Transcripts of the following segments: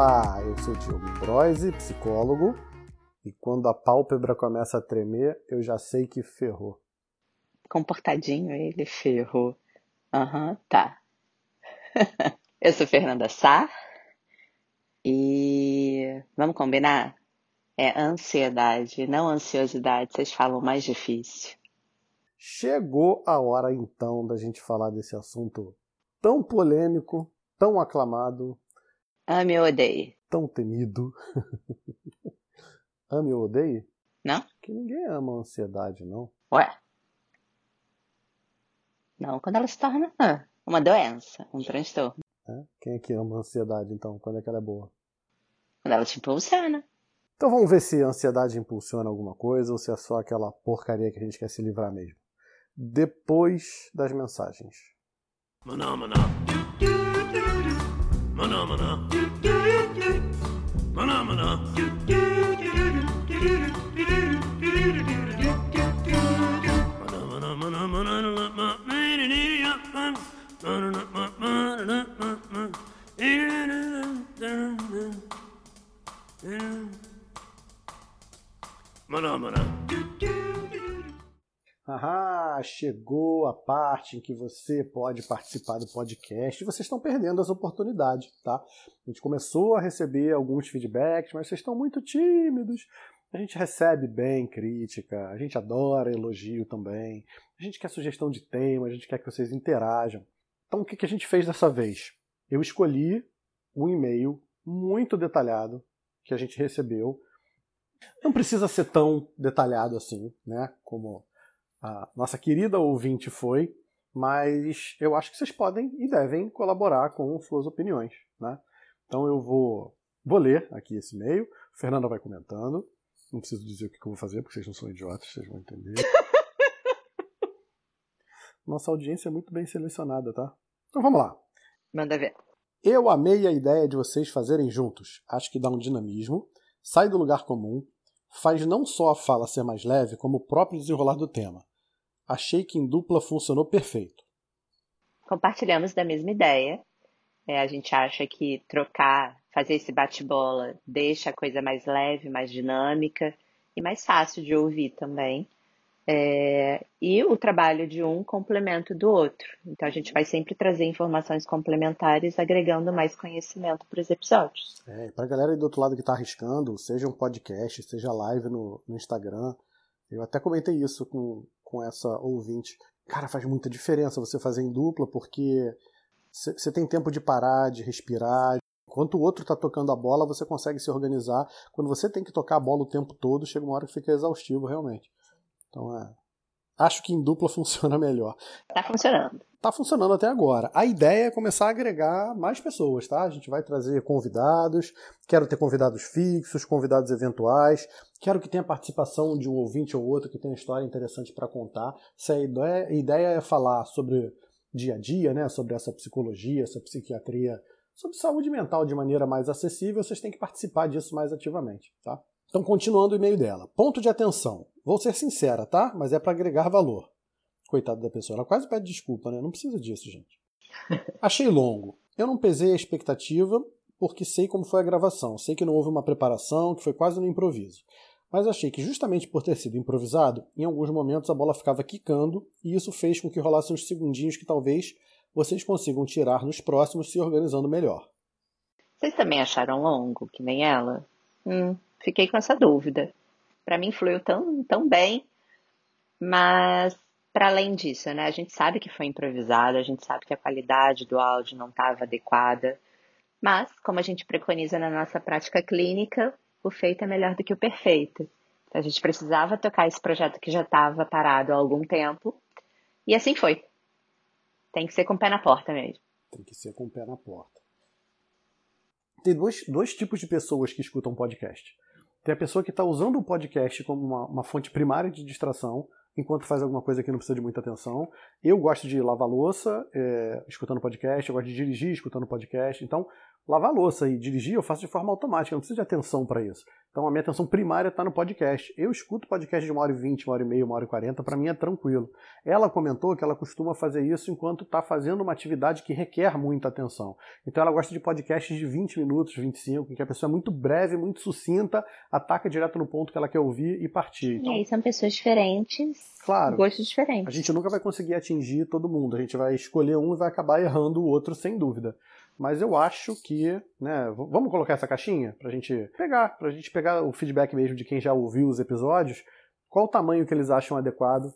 Olá, eu sou Diogo Broise, psicólogo, e quando a pálpebra começa a tremer, eu já sei que ferrou. Comportadinho ele, ferrou. Aham, uhum, tá. eu sou Fernanda Sá, e vamos combinar? É ansiedade, não ansiosidade, vocês falam mais difícil. Chegou a hora então da gente falar desse assunto tão polêmico, tão aclamado. Ame ou odeie. Tão temido. Ame ou odeie? Não? Que ninguém ama a ansiedade, não. Ué? Não, quando ela se torna uma doença, um transtorno. É? Quem é que ama a ansiedade, então? Quando é que ela é boa? Quando ela te impulsiona. Então vamos ver se a ansiedade impulsiona alguma coisa ou se é só aquela porcaria que a gente quer se livrar mesmo. Depois das mensagens. Maná, maná. Maná, maná. Bana mına. Bana mına mına mına beni yapma. Bana mına mına mına. Bana mına. Ah, chegou a parte em que você pode participar do podcast. Vocês estão perdendo as oportunidades, tá? A gente começou a receber alguns feedbacks, mas vocês estão muito tímidos. A gente recebe bem crítica, a gente adora elogio também. A gente quer sugestão de tema, a gente quer que vocês interajam. Então, o que a gente fez dessa vez? Eu escolhi um e-mail muito detalhado que a gente recebeu. Não precisa ser tão detalhado assim, né? Como a nossa querida ouvinte foi, mas eu acho que vocês podem e devem colaborar com suas opiniões, né? Então eu vou, vou ler aqui esse e-mail, Fernanda vai comentando. Não preciso dizer o que eu vou fazer, porque vocês não são idiotas, vocês vão entender. Nossa audiência é muito bem selecionada, tá? Então vamos lá. Manda ver. Eu amei a ideia de vocês fazerem juntos. Acho que dá um dinamismo, sai do lugar comum, faz não só a fala ser mais leve, como o próprio desenrolar do tema. Achei que em dupla funcionou perfeito. Compartilhamos da mesma ideia. É, a gente acha que trocar, fazer esse bate-bola, deixa a coisa mais leve, mais dinâmica e mais fácil de ouvir também. É, e o trabalho de um complemento do outro. Então a gente vai sempre trazer informações complementares, agregando mais conhecimento para os episódios. É, para a galera aí do outro lado que está arriscando, seja um podcast, seja live no, no Instagram, eu até comentei isso com, com essa ouvinte. Cara, faz muita diferença você fazer em dupla, porque você tem tempo de parar, de respirar. Enquanto o outro está tocando a bola, você consegue se organizar. Quando você tem que tocar a bola o tempo todo, chega uma hora que fica exaustivo, realmente. Então é. Acho que em dupla funciona melhor. Tá funcionando. Tá funcionando até agora. A ideia é começar a agregar mais pessoas, tá? A gente vai trazer convidados. Quero ter convidados fixos, convidados eventuais. Quero que tenha participação de um ouvinte ou outro que tenha história interessante para contar. Se a ideia, a ideia é falar sobre dia a dia, né? Sobre essa psicologia, essa psiquiatria, sobre saúde mental de maneira mais acessível, vocês têm que participar disso mais ativamente, tá? Então, continuando o e-mail dela. Ponto de atenção. Vou ser sincera, tá? Mas é para agregar valor. Coitado da pessoa. Ela quase pede desculpa, né? Não precisa disso, gente. Achei longo. Eu não pesei a expectativa porque sei como foi a gravação. Sei que não houve uma preparação, que foi quase no improviso. Mas achei que justamente por ter sido improvisado, em alguns momentos a bola ficava quicando e isso fez com que rolassem uns segundinhos que talvez vocês consigam tirar nos próximos se organizando melhor. Vocês também acharam longo, que nem ela? Hum, fiquei com essa dúvida. Para mim fluiu tão, tão bem, mas para além disso, né, a gente sabe que foi improvisado, a gente sabe que a qualidade do áudio não estava adequada, mas como a gente preconiza na nossa prática clínica, o feito é melhor do que o perfeito. Então, a gente precisava tocar esse projeto que já estava parado há algum tempo, e assim foi. Tem que ser com o pé na porta mesmo. Tem que ser com o pé na porta tem dois, dois tipos de pessoas que escutam podcast. Tem a pessoa que está usando o podcast como uma, uma, fonte primária de distração, enquanto faz alguma coisa que não precisa de muita atenção. Eu gosto de lavar louça é, escutando podcast, eu gosto de dirigir escutando podcast. Então, lavar louça e dirigir, eu faço de forma automática, não preciso de atenção para isso. Então a minha atenção primária está no podcast. Eu escuto podcast de uma hora e vinte, uma hora e meia, uma hora e quarenta, para mim é tranquilo. Ela comentou que ela costuma fazer isso enquanto está fazendo uma atividade que requer muita atenção. Então ela gosta de podcasts de 20 minutos, 25, em que a pessoa é muito breve, muito sucinta, ataca direto no ponto que ela quer ouvir e partir. Então, e aí são pessoas diferentes, claro, gostos diferentes. A gente nunca vai conseguir atingir todo mundo. A gente vai escolher um e vai acabar errando o outro, sem dúvida. Mas eu acho que, né, vamos colocar essa caixinha pra gente pegar, pra gente pegar o feedback mesmo de quem já ouviu os episódios, qual o tamanho que eles acham adequado.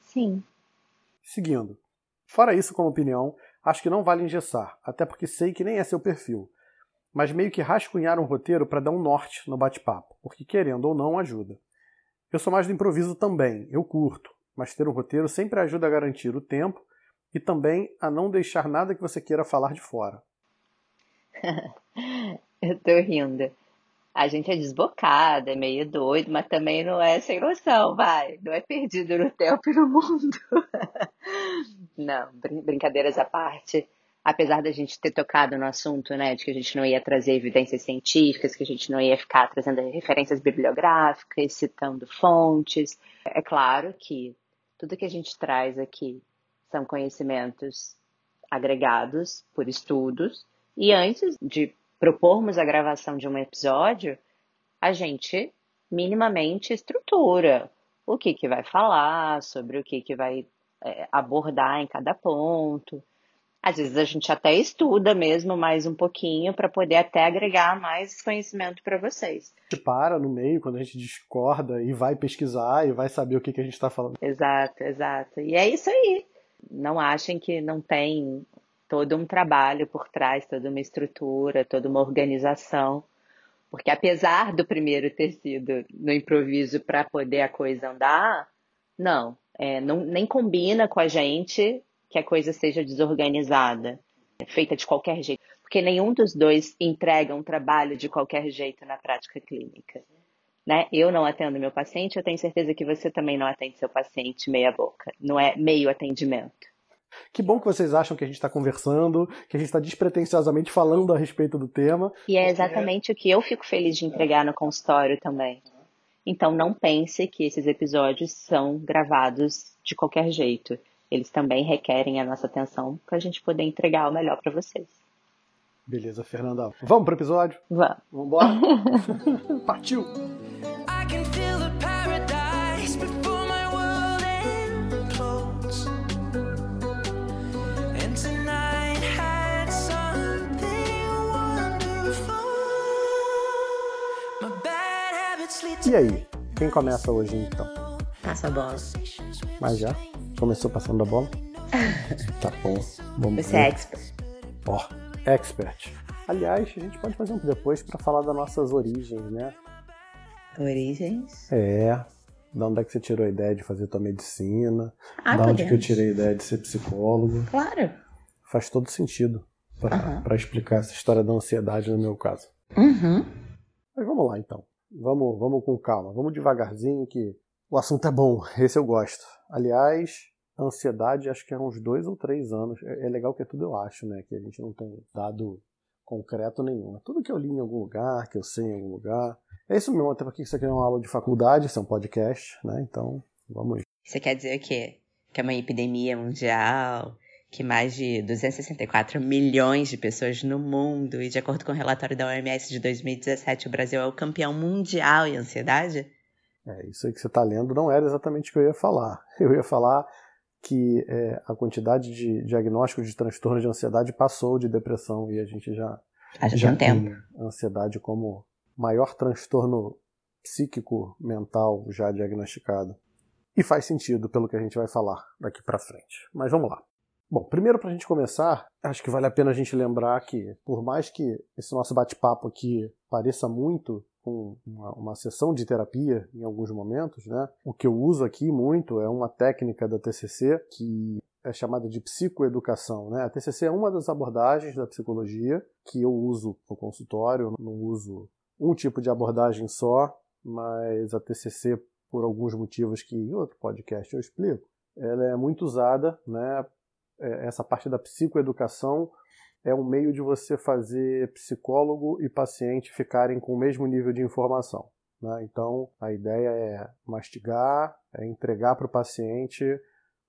Sim. Seguindo. Fora isso, como opinião, acho que não vale engessar, até porque sei que nem é seu perfil. Mas meio que rascunhar um roteiro para dar um norte no bate-papo, porque querendo ou não ajuda. Eu sou mais do improviso também, eu curto, mas ter um roteiro sempre ajuda a garantir o tempo e também a não deixar nada que você queira falar de fora. eu tô rindo. A gente é desbocada, é meio doido, mas também não é sem noção, vai. Não é perdido no tempo e no mundo. não, brin brincadeiras à parte. Apesar da gente ter tocado no assunto, né, de que a gente não ia trazer evidências científicas, que a gente não ia ficar trazendo referências bibliográficas, citando fontes, é claro que tudo que a gente traz aqui são conhecimentos agregados por estudos e antes de propormos a gravação de um episódio, a gente minimamente estrutura o que, que vai falar, sobre o que, que vai é, abordar em cada ponto. Às vezes a gente até estuda mesmo mais um pouquinho para poder até agregar mais conhecimento para vocês. A gente para no meio quando a gente discorda e vai pesquisar e vai saber o que, que a gente está falando. Exato, exato. E é isso aí. Não achem que não tem todo um trabalho por trás, toda uma estrutura, toda uma organização. Porque apesar do primeiro ter sido no improviso para poder a coisa andar, não, é, não, nem combina com a gente que a coisa seja desorganizada, feita de qualquer jeito. Porque nenhum dos dois entrega um trabalho de qualquer jeito na prática clínica. Né? Eu não atendo meu paciente, eu tenho certeza que você também não atende seu paciente meia boca. Não é meio atendimento. Que bom que vocês acham que a gente está conversando, que a gente está despretensiosamente falando a respeito do tema. E é exatamente o que eu fico feliz de entregar no consultório também. Então não pense que esses episódios são gravados de qualquer jeito. Eles também requerem a nossa atenção para a gente poder entregar o melhor para vocês. Beleza, Fernanda. Vamos para o episódio? Vamos. Vamos embora? Partiu! E aí, quem começa hoje então? Passa a bola. Mas já? Começou passando a bola? tá bom. Vamos Você é expert. Ó, oh, expert. Aliás, a gente pode fazer um depois para falar das nossas origens, né? Origens? É. Da onde é que você tirou a ideia de fazer tua medicina? Ah, da onde que eu tirei a ideia de ser psicólogo? Claro. Faz todo sentido para uhum. explicar essa história da ansiedade no meu caso. Uhum. Mas vamos lá então. Vamos, vamos com calma, vamos devagarzinho que o assunto é bom, esse eu gosto. Aliás, ansiedade acho que é uns dois ou três anos. É, é legal que é tudo eu acho, né? Que a gente não tem dado concreto nenhum. É tudo que eu li em algum lugar, que eu sei em algum lugar. É isso mesmo, até porque isso aqui é uma aula de faculdade, isso é um podcast, né? Então, vamos. Você quer dizer o quê? Que é uma epidemia mundial, que mais de 264 milhões de pessoas no mundo, e de acordo com o relatório da OMS de 2017, o Brasil é o campeão mundial em ansiedade? É, isso aí que você está lendo não era exatamente o que eu ia falar. Eu ia falar que é, a quantidade de diagnósticos de transtorno de ansiedade passou de depressão e a gente já, já, já tem tempo. ansiedade como maior transtorno psíquico mental já diagnosticado. E faz sentido pelo que a gente vai falar daqui para frente. Mas vamos lá. Bom, primeiro para a gente começar, acho que vale a pena a gente lembrar que, por mais que esse nosso bate-papo aqui pareça muito com uma, uma, sessão de terapia em alguns momentos, né? O que eu uso aqui muito é uma técnica da TCC que é chamada de psicoeducação, né? A TCC é uma das abordagens da psicologia que eu uso no consultório, não uso um tipo de abordagem só, mas a TCC, por alguns motivos que em outro podcast eu explico, ela é muito usada, né, essa parte da psicoeducação é um meio de você fazer psicólogo e paciente ficarem com o mesmo nível de informação. Né? Então, a ideia é mastigar, é entregar para o paciente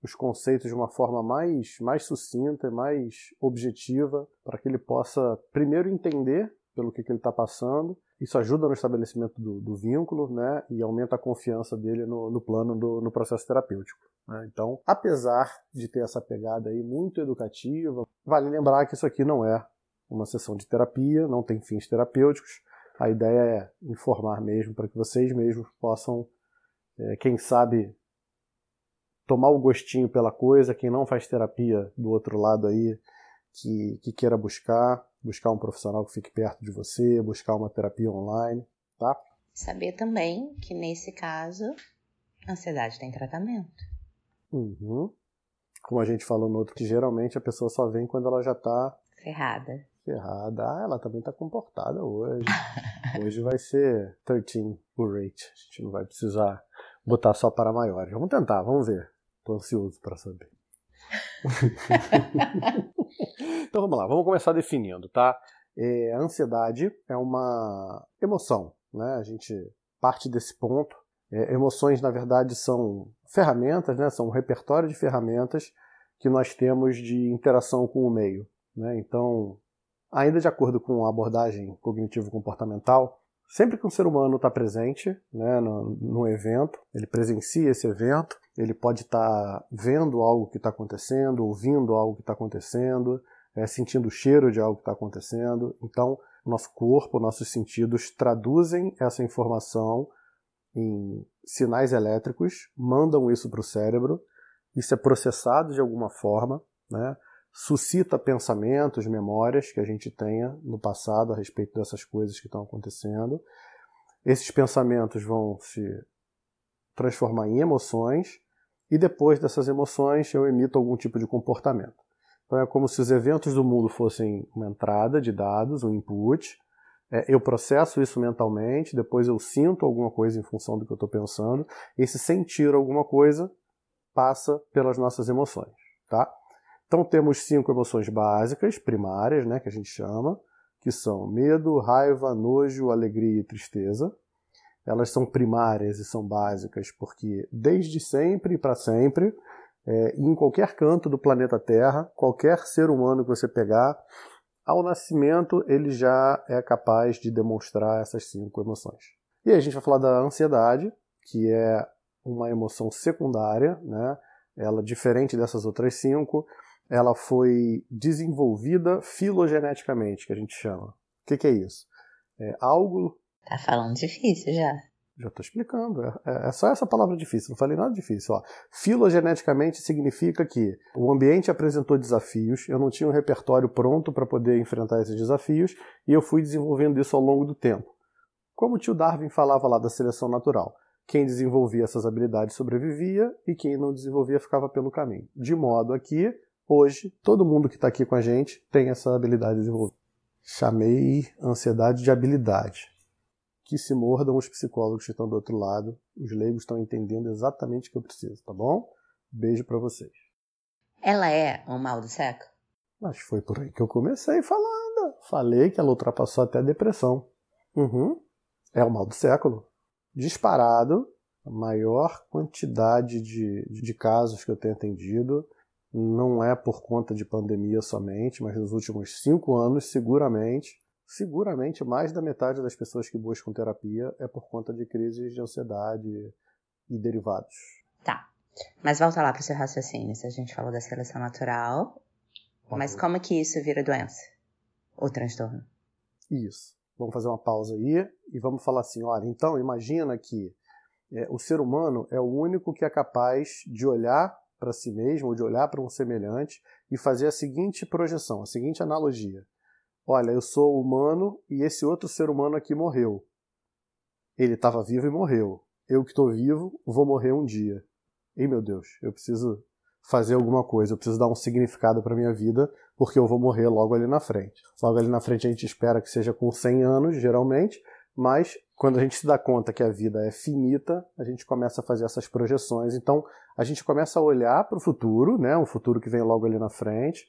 os conceitos de uma forma mais, mais sucinta mais objetiva, para que ele possa primeiro entender pelo que, que ele está passando. Isso ajuda no estabelecimento do, do, vínculo né, e aumenta a confiança dele no, no plano, do, no processo terapêutico. Né? Então, apesar de ter essa pegada aí muito educativa, vale lembrar que isso aqui não é uma sessão de terapia, não tem fins terapêuticos. A ideia é informar mesmo para que vocês mesmos possam, é, quem sabe, tomar o gostinho pela coisa. Quem não faz terapia do outro lado aí, que, que queira buscar, buscar um profissional que fique perto de você, buscar uma terapia online, tá? Saber também que nesse caso, a ansiedade tem tratamento. Uhum. Como a gente falou no outro, que geralmente a pessoa só vem quando ela já tá ferrada. Ferrada. Ah, ela também tá comportada hoje. hoje vai ser 13 o rate. A gente não vai precisar botar só para maiores. Vamos tentar, vamos ver. Tô ansioso para saber. então vamos lá, vamos começar definindo, tá? É, a ansiedade é uma emoção, né? A gente parte desse ponto. É, emoções, na verdade, são ferramentas, né? São um repertório de ferramentas que nós temos de interação com o meio, né? Então, ainda de acordo com a abordagem cognitivo-comportamental, sempre que um ser humano está presente né, no, no, evento, ele presencia esse evento, ele pode estar tá vendo algo que está acontecendo, ouvindo algo que está acontecendo, é, sentindo o cheiro de algo que está acontecendo. Então, nosso corpo, nossos sentidos traduzem essa informação em sinais elétricos, mandam isso para o cérebro, isso é processado de alguma forma, né? suscita pensamentos, memórias que a gente tenha no passado a respeito dessas coisas que estão acontecendo. Esses pensamentos vão se transformar em emoções e depois dessas emoções eu emito algum tipo de comportamento. Então é como se os eventos do mundo fossem uma entrada de dados, um input. É, eu processo isso mentalmente, depois eu sinto alguma coisa em função do que eu estou pensando. Esse sentir alguma coisa passa pelas nossas emoções, tá? Então temos cinco emoções básicas, primárias, né, que a gente chama, que são medo, raiva, nojo, alegria e tristeza. Elas são primárias e são básicas porque desde sempre e para sempre, é, em qualquer canto do planeta Terra, qualquer ser humano que você pegar, ao nascimento ele já é capaz de demonstrar essas cinco emoções. E aí a gente vai falar da ansiedade, que é uma emoção secundária, né? Ela diferente dessas outras cinco, ela foi desenvolvida filogeneticamente, que a gente chama. O que, que é isso? É algo. Tá falando difícil já. Já estou explicando. É, é, é, só essa palavra difícil, não falei nada difícil. Ó. Filogeneticamente significa que o ambiente apresentou desafios, eu não tinha um repertório pronto para poder enfrentar esses desafios e eu fui desenvolvendo isso ao longo do tempo. Como o tio Darwin falava lá da seleção natural. Quem desenvolvia essas habilidades sobrevivia e quem não desenvolvia ficava pelo caminho. De modo aqui Hoje, todo mundo que está aqui com a gente tem essa habilidade desenvolvida. Chamei ansiedade de habilidade. Que se mordam os psicólogos que estão do outro lado. Os leigos estão entendendo exatamente o que eu preciso, tá bom? Beijo para vocês. Ela é um mal do século? Mas foi por aí que eu comecei falando. Falei que ela ultrapassou até a depressão. Uhum. É o mal do século. Disparado, a maior quantidade de, de casos que eu tenho atendido não é por conta de pandemia somente, mas nos últimos cinco anos, seguramente, seguramente mais da metade das pessoas que buscam terapia é por conta de crises de ansiedade e derivados. Tá. Mas volta lá para o seu raciocínio. Se a gente falou da seleção natural, mas como é que isso vira doença? Ou transtorno? Isso. Vamos fazer uma pausa aí e vamos falar assim: olha, então imagina que é, o ser humano é o único que é capaz de olhar para si mesmo ou de olhar para um semelhante e fazer a seguinte projeção, a seguinte analogia. Olha, eu sou humano e esse outro ser humano aqui morreu. Ele estava vivo e morreu. Eu que estou vivo vou morrer um dia. Ei meu Deus, eu preciso fazer alguma coisa, eu preciso dar um significado para minha vida, porque eu vou morrer logo ali na frente. Logo ali na frente a gente espera que seja com 100 anos, geralmente, mas quando a gente se dá conta que a vida é finita, a gente começa a fazer essas projeções. Então, a gente começa a olhar para o futuro, né, um futuro que vem logo ali na frente,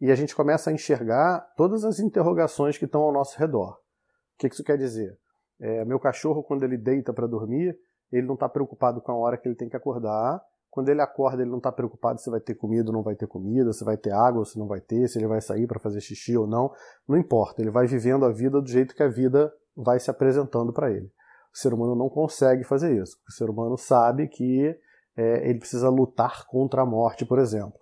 e a gente começa a enxergar todas as interrogações que estão ao nosso redor. O que isso quer dizer? É, meu cachorro, quando ele deita para dormir, ele não está preocupado com a hora que ele tem que acordar. Quando ele acorda, ele não está preocupado se vai ter comida ou não vai ter comida, se vai ter água ou se não vai ter, se ele vai sair para fazer xixi ou não. Não importa, ele vai vivendo a vida do jeito que a vida vai se apresentando para ele. O ser humano não consegue fazer isso. O ser humano sabe que é, ele precisa lutar contra a morte, por exemplo.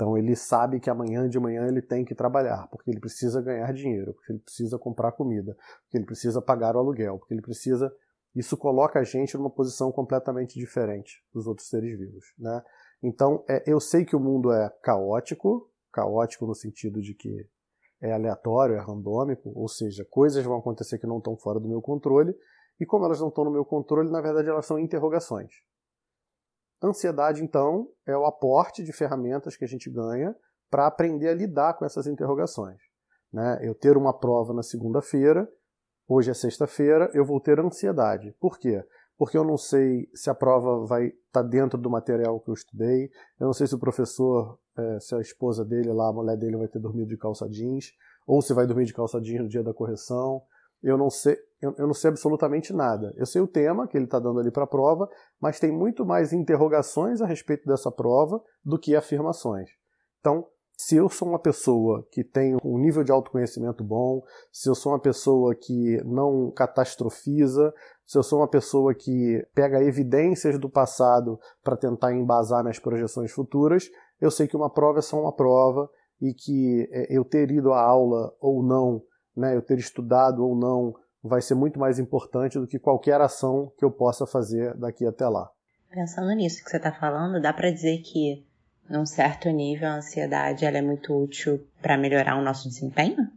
Então ele sabe que amanhã de manhã ele tem que trabalhar, porque ele precisa ganhar dinheiro, porque ele precisa comprar comida, porque ele precisa pagar o aluguel, porque ele precisa. Isso coloca a gente numa posição completamente diferente dos outros seres vivos, né? Então é, eu sei que o mundo é caótico, caótico no sentido de que é aleatório, é randômico, ou seja, coisas vão acontecer que não estão fora do meu controle, e como elas não estão no meu controle, na verdade elas são interrogações. Ansiedade, então, é o aporte de ferramentas que a gente ganha para aprender a lidar com essas interrogações. Né? Eu ter uma prova na segunda-feira, hoje é sexta-feira, eu vou ter ansiedade. Por quê? Porque eu não sei se a prova vai estar tá dentro do material que eu estudei, eu não sei se o professor, é, se a esposa dele lá, a mulher dele vai ter dormido de calça jeans, ou se vai dormir de calça jeans no dia da correção eu não sei, eu, não sei absolutamente nada. Eu sei o tema que ele está dando ali para a prova, mas tem muito mais interrogações a respeito dessa prova do que afirmações. Então, se eu sou uma pessoa que tem um nível de autoconhecimento bom, se eu sou uma pessoa que não catastrofiza, se eu sou uma pessoa que pega evidências do passado para tentar embasar nas projeções futuras, eu sei que uma prova é só uma prova e que é, eu ter ido à aula ou não né, eu ter estudado ou não, vai ser muito mais importante do que qualquer ação que eu possa fazer daqui até lá. Pensando nisso que você está falando, dá para dizer que, num certo nível, a ansiedade ela é muito útil para melhorar o nosso desempenho?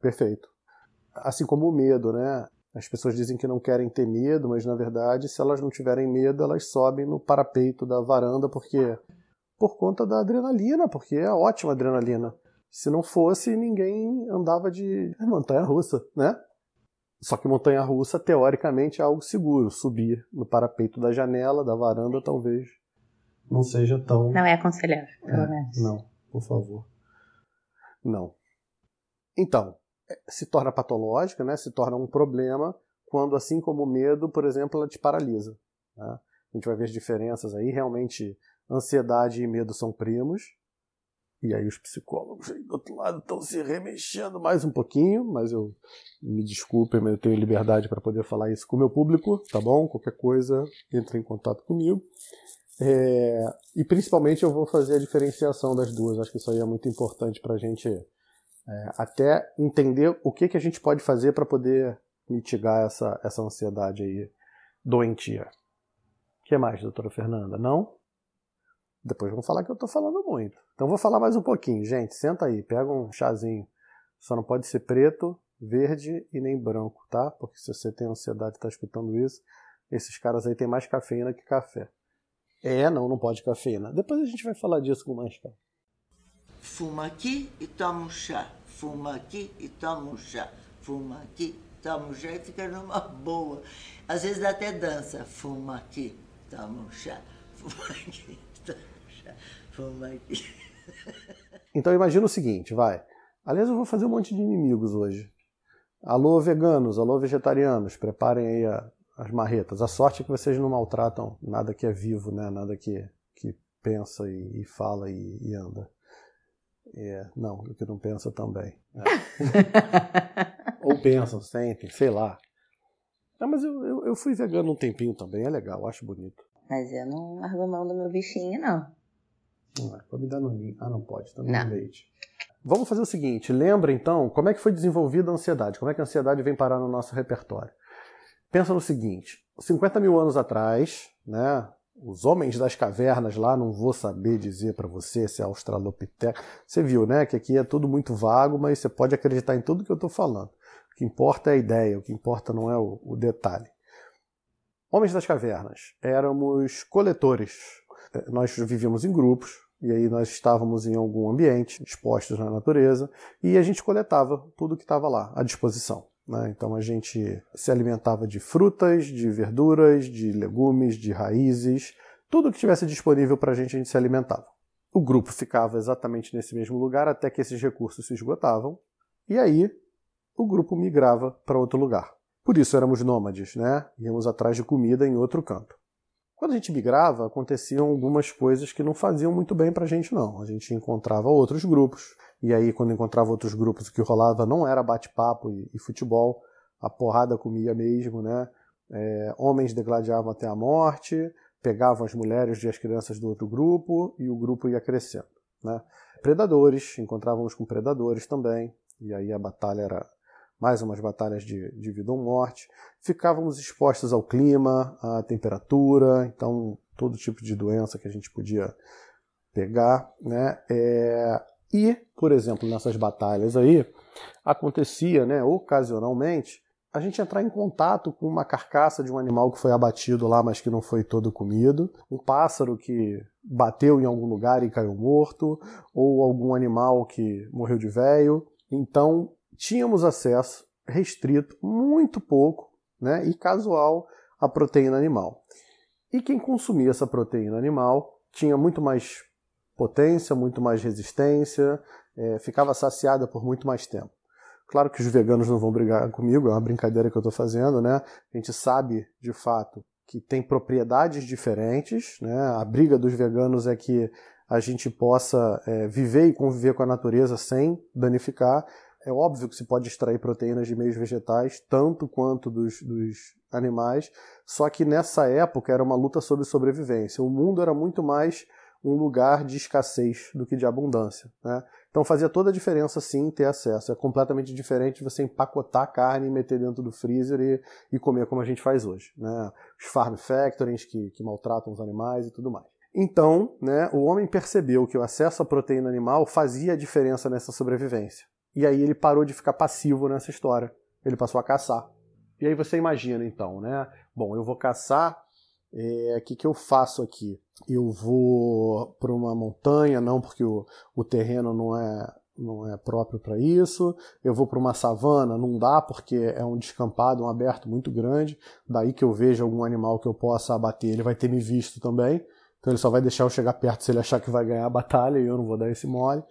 Perfeito. Assim como o medo, né? As pessoas dizem que não querem ter medo, mas na verdade, se elas não tiverem medo, elas sobem no parapeito da varanda porque por conta da adrenalina, porque é ótima adrenalina. Se não fosse, ninguém andava de montanha-russa, né? Só que montanha-russa, teoricamente, é algo seguro. Subir no parapeito da janela, da varanda, talvez não seja tão. Não é aconselhável, pelo é, menos. Não, por favor. Não. Então, é, se torna patológica, né? se torna um problema quando, assim como o medo, por exemplo, ela te paralisa. Né? A gente vai ver as diferenças aí. Realmente, ansiedade e medo são primos. E aí os psicólogos aí do outro lado estão se remexendo mais um pouquinho, mas eu me desculpem, mas eu tenho liberdade para poder falar isso com o meu público, tá bom? Qualquer coisa, entre em contato comigo. É, e principalmente eu vou fazer a diferenciação das duas, acho que isso aí é muito importante para a gente é, até entender o que, que a gente pode fazer para poder mitigar essa, essa ansiedade aí doentia. O que mais, doutora Fernanda? Não? Depois vão falar que eu estou falando muito. Então vou falar mais um pouquinho. Gente, senta aí, pega um chazinho. Só não pode ser preto, verde e nem branco, tá? Porque se você tem ansiedade e está escutando isso, esses caras aí têm mais cafeína que café. É, não, não pode cafeína. Depois a gente vai falar disso com mais calma. Fuma aqui e toma um chá. Fuma aqui e toma um chá. Fuma aqui, toma um chá e fica numa boa. Às vezes até dança. Fuma aqui, toma um chá. Fuma aqui. Então imagina o seguinte, vai. Aliás, eu vou fazer um monte de inimigos hoje. Alô, veganos, alô, vegetarianos, preparem aí a, as marretas. A sorte é que vocês não maltratam nada que é vivo, né? Nada que, que pensa e, e fala e, e anda. É, não, o que não pensa também. É. Ou pensam, sentem, sei lá. Ah, mas eu, eu, eu, fui vegano um tempinho também, é legal, acho bonito. Mas eu não largo mão do meu bichinho, não. Pode dar no ninho. Ah, não pode, também tá no leite. Vamos fazer o seguinte, lembra então como é que foi desenvolvida a ansiedade, como é que a ansiedade vem parar no nosso repertório. Pensa no seguinte, 50 mil anos atrás, né, os homens das cavernas lá, não vou saber dizer para você se é Australopithecus, você viu, né, que aqui é tudo muito vago, mas você pode acreditar em tudo que eu estou falando. O que importa é a ideia, o que importa não é o, o detalhe. Homens das cavernas, éramos coletores. É, nós vivíamos em grupos, e aí nós estávamos em algum ambiente, expostos na natureza, e a gente coletava tudo que estava lá à disposição. Né? Então a gente se alimentava de frutas, de verduras, de legumes, de raízes, tudo que tivesse disponível para a gente, a gente se alimentava. O grupo ficava exatamente nesse mesmo lugar até que esses recursos se esgotavam, e aí o grupo migrava para outro lugar. Por isso éramos nômades, né? Íamos atrás de comida em outro canto. Quando a gente migrava, aconteciam algumas coisas que não faziam muito bem para a gente, não. A gente encontrava outros grupos, e aí, quando encontrava outros grupos, o que rolava não era bate-papo e, e, futebol, a porrada comia mesmo, né? É, homens degladiavam até a morte, pegavam as mulheres e as crianças do outro grupo, e o grupo ia crescendo, né? Predadores, encontrávamos com predadores também, e aí a batalha era mais umas batalhas de, de vida ou morte. Ficávamos expostos ao clima, à temperatura, então todo tipo de doença que a gente podia pegar, né? É... E, por exemplo, nessas batalhas aí, acontecia, né, ocasionalmente, a gente entrar em contato com uma carcaça de um animal que foi abatido lá, mas que não foi todo comido, um pássaro que bateu em algum lugar e caiu morto, ou algum animal que morreu de velho. Então, tínhamos acesso restrito, muito pouco, né, e casual à proteína animal. E quem consumia essa proteína animal tinha muito mais potência, muito mais resistência, é, ficava saciada por muito mais tempo. Claro que os veganos não vão brigar comigo, é uma brincadeira que eu estou fazendo, né? A gente sabe, de fato, que tem propriedades diferentes, né? A briga dos veganos é que a gente possa é, viver e conviver com a natureza sem danificar, é óbvio que se pode extrair proteínas de meios vegetais, tanto quanto dos, dos animais, só que nessa época era uma luta sobre sobrevivência. O mundo era muito mais um lugar de escassez do que de abundância. Né? Então fazia toda a diferença sim ter acesso. É completamente diferente de você empacotar carne e meter dentro do freezer e, e comer como a gente faz hoje. Né? Os farm factories que, que maltratam os animais e tudo mais. Então, né, o homem percebeu que o acesso à proteína animal fazia a diferença nessa sobrevivência. E aí ele parou de ficar passivo nessa história. Ele passou a caçar. E aí você imagina então, né? Bom, eu vou caçar. O é, que, que eu faço aqui? Eu vou para uma montanha, não porque o, o terreno não é, não é próprio para isso. Eu vou para uma savana, não dá porque é um descampado, um aberto muito grande. Daí que eu vejo algum animal que eu possa abater, ele vai ter me visto também. Então ele só vai deixar eu chegar perto se ele achar que vai ganhar a batalha e eu não vou dar esse mole.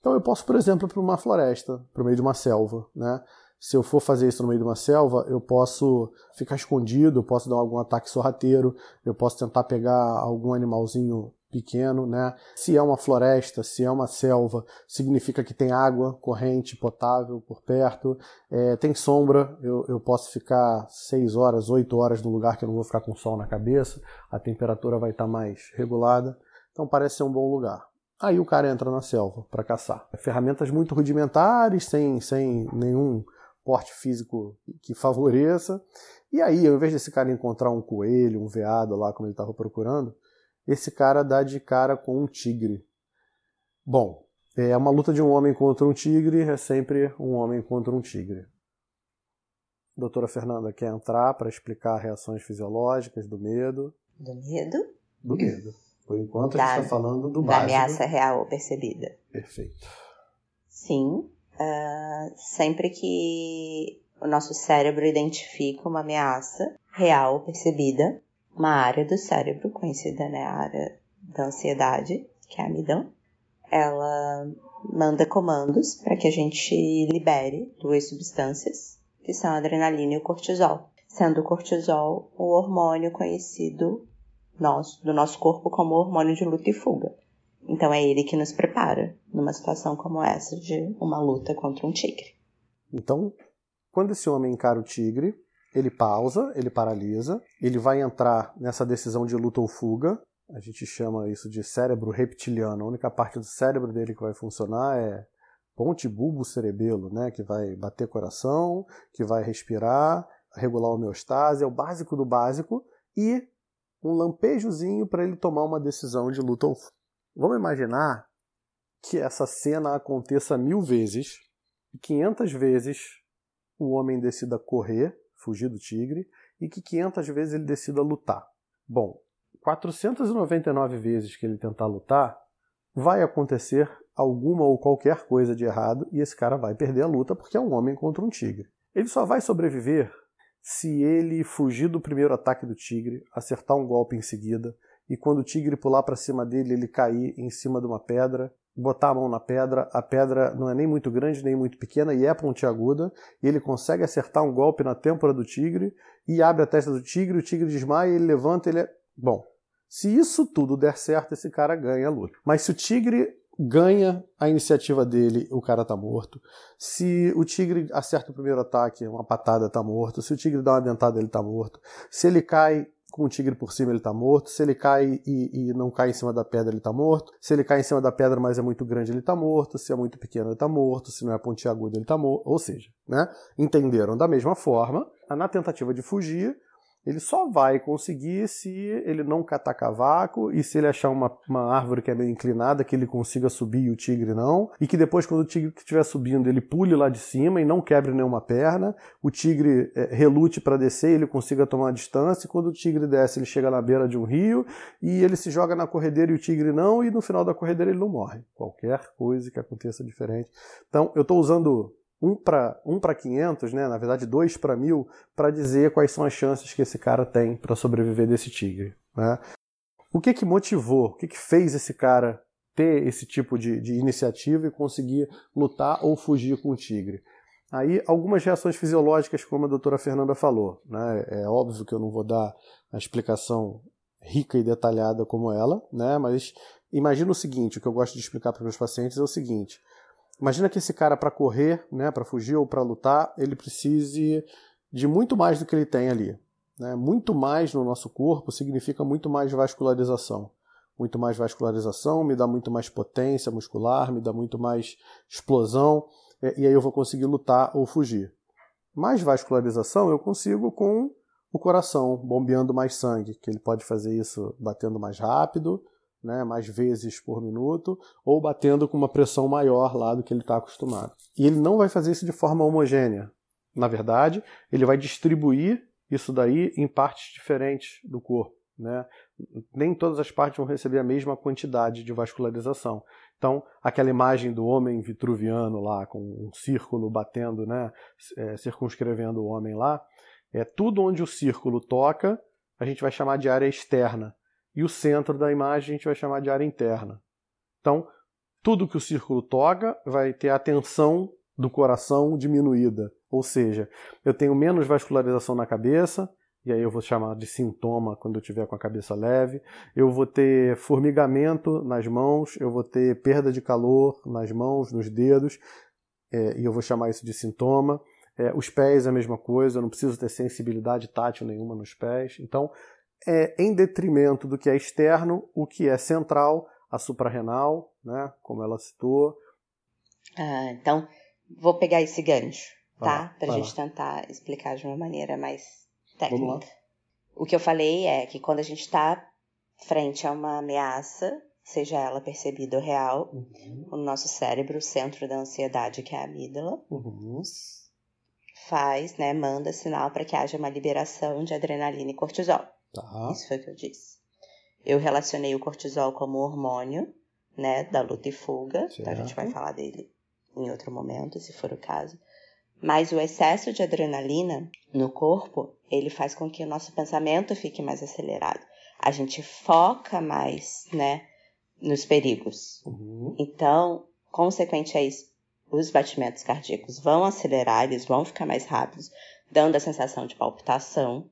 Então eu posso, por exemplo, para uma floresta, para o meio de uma selva, né? Se eu for fazer isso no meio de uma selva, eu posso ficar escondido, eu posso dar algum ataque sorrateiro, eu posso tentar pegar algum animalzinho pequeno, né? Se é uma floresta, se é uma selva, significa que tem água corrente, potável por perto, é, tem sombra, eu, eu posso ficar 6 horas, 8 horas no lugar que eu não vou ficar com sol na cabeça, a temperatura vai estar mais regulada, então parece ser um bom lugar. Aí o cara entra na selva para caçar. Ferramentas muito rudimentares, sem, sem nenhum porte físico que favoreça. E aí, ao invés desse cara encontrar um coelho, um veado lá, como ele estava procurando, esse cara dá de cara com um tigre. Bom, é uma luta de um homem contra um tigre, é sempre um homem contra um tigre. Doutora Fernanda quer entrar para explicar reações fisiológicas do medo. Do medo? Do medo. Por enquanto, da, a gente está falando do da ameaça real percebida. Perfeito. Sim. Uh, sempre que o nosso cérebro identifica uma ameaça real percebida, uma área do cérebro conhecida, né, a área da ansiedade, que é a amidão, ela manda comandos para que a gente libere duas substâncias, que são a adrenalina e o cortisol, sendo o cortisol o hormônio conhecido nosso, do nosso corpo como hormônio de luta e fuga. Então é ele que nos prepara numa situação como essa de uma luta contra um tigre. Então, quando esse homem encara o tigre, ele pausa, ele paralisa, ele vai entrar nessa decisão de luta ou fuga. A gente chama isso de cérebro reptiliano. A única parte do cérebro dele que vai funcionar é ponte bulbo cerebelo, né, que vai bater coração, que vai respirar, regular a homeostase, é o básico do básico e um lampejozinho para ele tomar uma decisão de luta ou. Vamos imaginar que essa cena aconteça mil vezes e 500 vezes o homem decida correr, fugir do tigre, e que 500 vezes ele decida lutar. Bom, 499 vezes que ele tentar lutar, vai acontecer alguma ou qualquer coisa de errado e esse cara vai perder a luta porque é um homem contra um tigre. Ele só vai sobreviver se ele fugir do primeiro ataque do tigre, acertar um golpe em seguida e quando o tigre pular para cima dele, ele cair em cima de uma pedra, botar a mão na pedra, a pedra não é nem muito grande nem muito pequena e é pontiaguda, e ele consegue acertar um golpe na têmpora do tigre e abre a testa do tigre, o tigre desmaia, ele levanta, ele é... Bom, se isso tudo der certo, esse cara ganha a luta. Mas se o tigre ganha a iniciativa dele, o cara tá morto. Se o tigre acerta o primeiro ataque, uma patada tá morto. Se o tigre dá uma dentada, ele tá morto. Se ele cai com o tigre por cima, ele tá morto. Se ele cai e, e, não cai em cima da pedra, ele tá morto. Se ele cai em cima da pedra, mas é muito grande, ele tá morto. Se é muito pequeno, ele tá morto. Se não é pontiagudo, ele tá morto. Ou seja, né? Entenderam da mesma forma. Na tentativa de fugir, ele só vai conseguir se ele não catar cavaco e se ele achar uma, uma árvore que é meio inclinada, que ele consiga subir e o tigre não. E que depois, quando o tigre estiver subindo, ele pule lá de cima e não quebre nenhuma perna. O tigre é, relute para descer e ele consiga tomar distância. E quando o tigre desce, ele chega na beira de um rio e ele se joga na corredeira e o tigre não. E no final da corredeira ele não morre. Qualquer coisa que aconteça diferente. Então, eu estou usando um para um para 500, né, na verdade dois para mil, para dizer quais são as chances que esse cara tem para sobreviver desse tigre. Né? O que que motivou, o que que fez esse cara ter esse tipo de, de iniciativa e conseguir lutar ou fugir com o tigre? Aí algumas reações fisiológicas, como a doutora Fernanda falou. Né? É óbvio que eu não vou dar a explicação rica e detalhada como ela, né? mas imagina o seguinte, o que eu gosto de explicar para meus pacientes é o seguinte, Imagina que esse cara, para correr, né, para fugir ou para lutar, ele precise de muito mais do que ele tem ali. Né? Muito mais no nosso corpo significa muito mais vascularização. Muito mais vascularização me dá muito mais potência muscular, me dá muito mais explosão, e aí eu vou conseguir lutar ou fugir. Mais vascularização eu consigo com o coração bombeando mais sangue, que ele pode fazer isso batendo mais rápido, né, mais vezes por minuto, ou batendo com uma pressão maior lá do que ele está acostumado. E ele não vai fazer isso de forma homogênea. Na verdade, ele vai distribuir isso daí em partes diferentes do corpo. Né? Nem todas as partes vão receber a mesma quantidade de vascularização. Então, aquela imagem do homem vitruviano lá, com um círculo batendo, né, é, circunscrevendo o homem lá, é tudo onde o círculo toca, a gente vai chamar de área externa e o centro da imagem a gente vai chamar de área interna. Então, tudo que o círculo toca vai ter a tensão do coração diminuída, ou seja, eu tenho menos vascularização na cabeça, e aí eu vou chamar de sintoma quando eu tiver com a cabeça leve. Eu vou ter formigamento nas mãos, eu vou ter perda de calor nas mãos, nos dedos, é, e eu vou chamar isso de sintoma. É, os pés é a mesma coisa, eu não preciso ter sensibilidade tátil nenhuma nos pés. Então, é em detrimento do que é externo, o que é central, a suprarrenal, né, como ela citou. Ah, então, vou pegar esse gancho, tá? Para a gente lá. tentar explicar de uma maneira mais técnica. O que eu falei é que quando a gente está frente a uma ameaça, seja ela percebida ou real, uhum. o nosso cérebro, o centro da ansiedade, que é a amígdala, uhum. faz, né, manda sinal para que haja uma liberação de adrenalina e cortisol. Tá. Isso foi o que eu disse. Eu relacionei o cortisol como hormônio, né, da luta e fuga. Então a gente vai falar dele em outro momento, se for o caso. Mas o excesso de adrenalina no corpo, ele faz com que o nosso pensamento fique mais acelerado. A gente foca mais, né, nos perigos. Uhum. Então, consequente a isso, os batimentos cardíacos vão acelerar, eles vão ficar mais rápidos, dando a sensação de palpitação,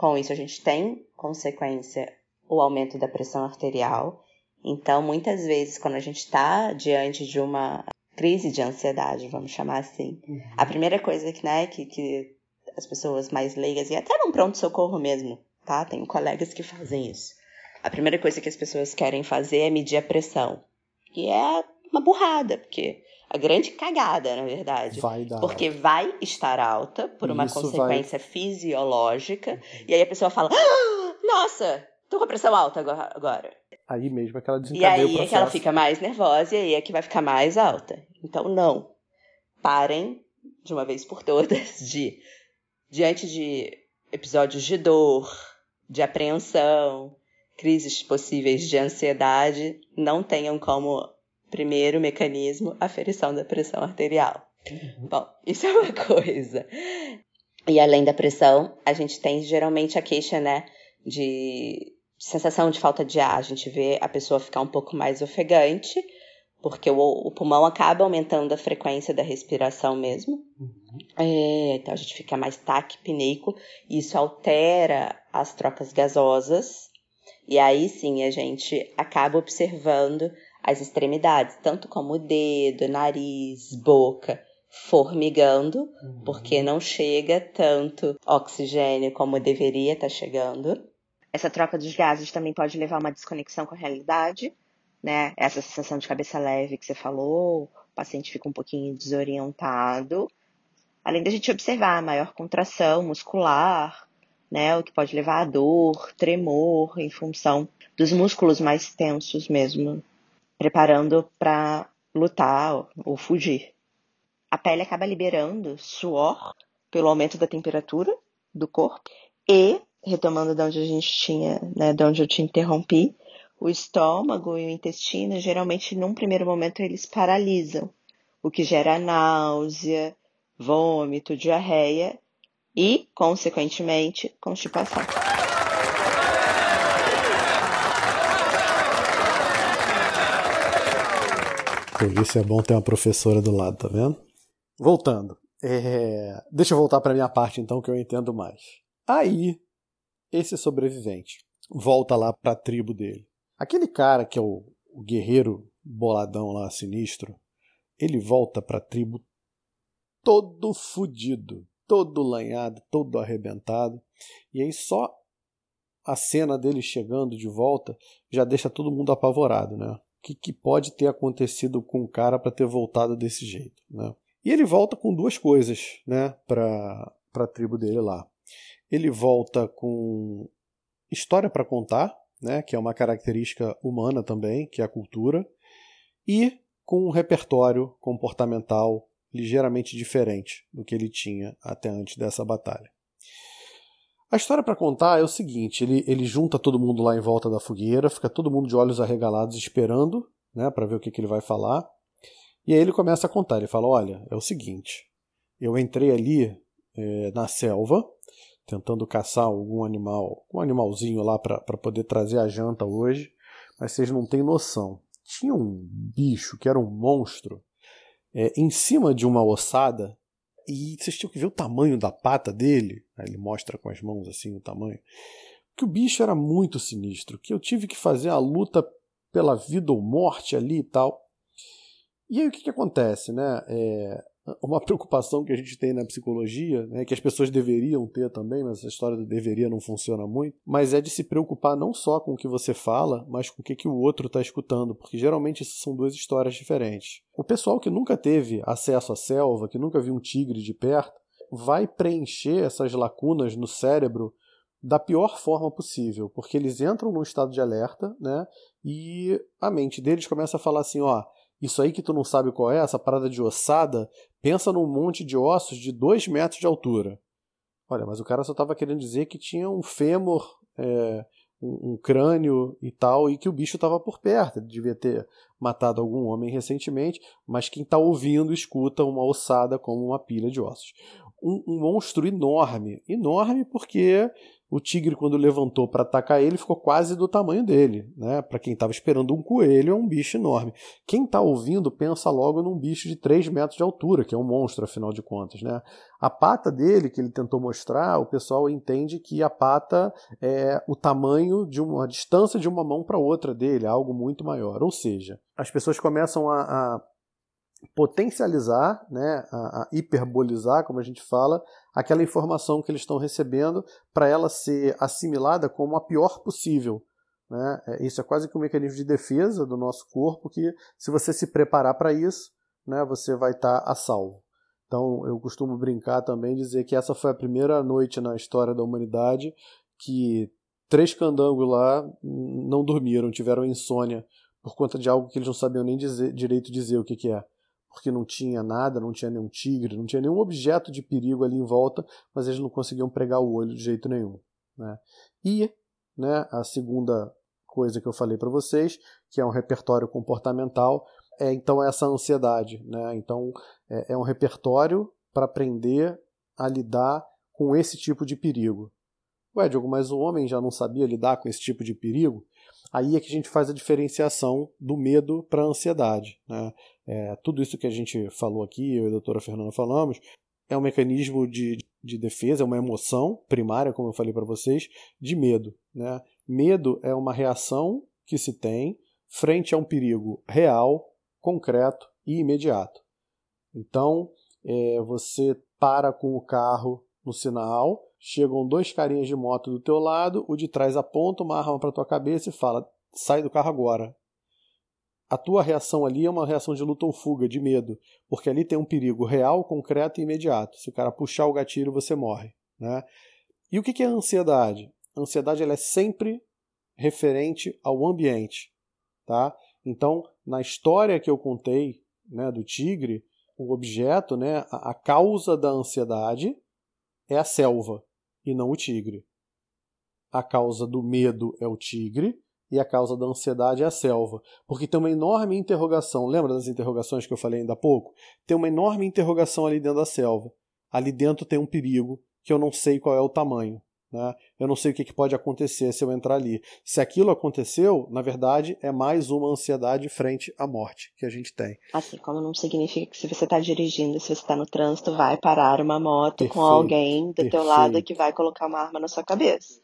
com isso, a gente tem consequência o aumento da pressão arterial. Então, muitas vezes, quando a gente está diante de uma crise de ansiedade, vamos chamar assim, uhum. a primeira coisa que, né, que, que as pessoas mais leigas, e até num pronto-socorro mesmo, tá? Tenho colegas que fazem isso. A primeira coisa que as pessoas querem fazer é medir a pressão. E é uma burrada, porque a grande cagada, na verdade. Vai dar. Porque vai estar alta por uma Isso consequência vai... fisiológica. Uhum. E aí a pessoa fala: ah, Nossa, tô com a pressão alta agora. Aí mesmo é que ela desencadeia E aí é que ela fica mais nervosa e aí é que vai ficar mais alta. Então, não. Parem, de uma vez por todas, de diante de episódios de dor, de apreensão, crises possíveis de ansiedade, não tenham como Primeiro mecanismo, aferição da pressão arterial. Uhum. Bom, isso é uma coisa. E além da pressão, a gente tem geralmente a queixa, né, de, sensação de falta de ar, a gente vê a pessoa ficar um pouco mais ofegante, porque o, o pulmão acaba aumentando a frequência da respiração mesmo. Uhum. É, então a gente fica mais taquipneico, e isso altera as trocas gasosas, e aí sim a gente acaba observando as extremidades, tanto como o dedo, nariz, boca, formigando, uhum. porque não chega tanto oxigênio como deveria estar tá chegando. Essa troca dos gases também pode levar a uma desconexão com a realidade, né? Essa sensação de cabeça leve que você falou, o paciente fica um pouquinho desorientado. Além da gente observar a maior contração muscular, né? O que pode levar a dor, tremor, em função dos músculos mais tensos mesmo, preparando para lutar ou fugir. A pele acaba liberando suor pelo aumento da temperatura do corpo e retomando de onde a gente tinha, né, de onde eu te interrompi, o estômago e o intestino, geralmente, num primeiro momento, eles paralisam, o que gera náusea, vômito, diarreia e, consequentemente, constipação. Por isso é bom ter uma professora do lado, tá vendo? Voltando. É... Deixa eu voltar para minha parte, então, que eu entendo mais. Aí, esse sobrevivente volta lá para a tribo dele. Aquele cara que é o, o guerreiro boladão lá, sinistro, ele volta para a tribo todo fudido, todo lanhado, todo arrebentado. E aí só a cena dele chegando de volta já deixa todo mundo apavorado, né? Que, que pode ter acontecido com o cara para ter voltado desse jeito, né? E ele volta com duas coisas, né, para a tribo dele lá. Ele volta com história para contar, né, que é uma característica humana também, que é a cultura, e com um repertório comportamental ligeiramente diferente do que ele tinha até antes dessa batalha. A história para contar é o seguinte: ele, ele junta todo mundo lá em volta da fogueira, fica todo mundo de olhos arregalados esperando né, para ver o que, que ele vai falar. E aí ele começa a contar. Ele fala: Olha, é o seguinte, eu entrei ali é, na selva, tentando caçar algum animal, um animalzinho lá para poder trazer a janta hoje, mas vocês não têm noção. Tinha um bicho que era um monstro é, em cima de uma ossada e vocês tinham que ver o tamanho da pata dele. Aí ele mostra com as mãos assim o tamanho. Que o bicho era muito sinistro, que eu tive que fazer a luta pela vida ou morte ali e tal. E aí o que, que acontece, né? É, uma preocupação que a gente tem na psicologia, né, que as pessoas deveriam ter também, mas essa história do deveria não funciona muito, mas é de se preocupar não só com o que você fala, mas com o que, que o outro está escutando, porque geralmente são duas histórias diferentes. O pessoal que nunca teve acesso à selva, que nunca viu um tigre de perto, vai preencher essas lacunas no cérebro da pior forma possível, porque eles entram num estado de alerta, né? E a mente deles começa a falar assim, ó, isso aí que tu não sabe qual é, essa parada de ossada, pensa num monte de ossos de 2 metros de altura. Olha, mas o cara só estava querendo dizer que tinha um fêmur, é, um, um, crânio e tal, e que o bicho estava por perto. Ele devia ter matado algum homem recentemente, mas quem está ouvindo escuta uma ossada como uma pilha de ossos. Um, um monstro enorme, enorme porque o tigre, quando levantou para atacar ele, ficou quase do tamanho dele. Né? Para quem estava esperando um coelho, é um bicho enorme. Quem está ouvindo pensa logo num bicho de 3 metros de altura, que é um monstro, afinal de contas. Né? A pata dele, que ele tentou mostrar, o pessoal entende que a pata é o tamanho de uma distância de uma mão para outra dele, algo muito maior. Ou seja, as pessoas começam a, a potencializar, né, a, a, hiperbolizar, como a gente fala, aquela informação que eles estão recebendo para ela ser assimilada como a pior possível. Né? É, isso é quase que um mecanismo de defesa do nosso corpo que, se você se preparar para isso, né, você vai estar tá a salvo. Então, eu costumo brincar também dizer que essa foi a primeira noite na história da humanidade que três candangos lá não dormiram, tiveram insônia por conta de algo que eles não sabiam nem dizer, direito dizer o que, que é porque não tinha nada, não tinha nenhum tigre, não tinha nenhum objeto de perigo ali em volta, mas eles não conseguiam pregar o olho de jeito nenhum. Né? E né, a segunda coisa que eu falei para vocês, que é um repertório comportamental, é então essa ansiedade. Né? Então é, é um repertório para aprender a lidar com esse tipo de perigo. Ué, Diogo, mas o homem já não sabia lidar com esse tipo de perigo? Aí é que a gente faz a diferenciação do medo para a ansiedade. Né? É, tudo isso que a gente falou aqui, eu e a doutora Fernanda falamos, é um mecanismo de, de defesa, é uma emoção primária, como eu falei para vocês, de medo. Né? Medo é uma reação que se tem frente a um perigo real, concreto e imediato. Então, é, você para com o carro no sinal, chegam dois carinhas de moto do teu lado, o de trás aponta uma arma para tua cabeça e fala: sai do carro agora. A tua reação ali é uma reação de luta ou fuga, de medo, porque ali tem um perigo real, concreto e imediato. Se o cara puxar o gatilho, você morre. Né? E o que é a ansiedade? A ansiedade ela é sempre referente ao ambiente. Tá? Então, na história que eu contei né, do tigre, o objeto, né, a, causa da ansiedade é a selva e não o tigre. A causa do medo é o tigre e a causa da ansiedade é a selva. Porque tem uma enorme interrogação. Lembra das interrogações que eu falei ainda há pouco? Tem uma enorme interrogação ali dentro da selva. Ali dentro tem um perigo que eu não sei qual é o tamanho. Né? Eu não sei o que pode acontecer se eu entrar ali. Se aquilo aconteceu, na verdade, é mais uma ansiedade frente à morte que a gente tem. Assim como não significa que se você está dirigindo, se você está no trânsito, vai parar uma moto perfeito, com alguém do perfeito. teu lado que vai colocar uma arma na sua cabeça.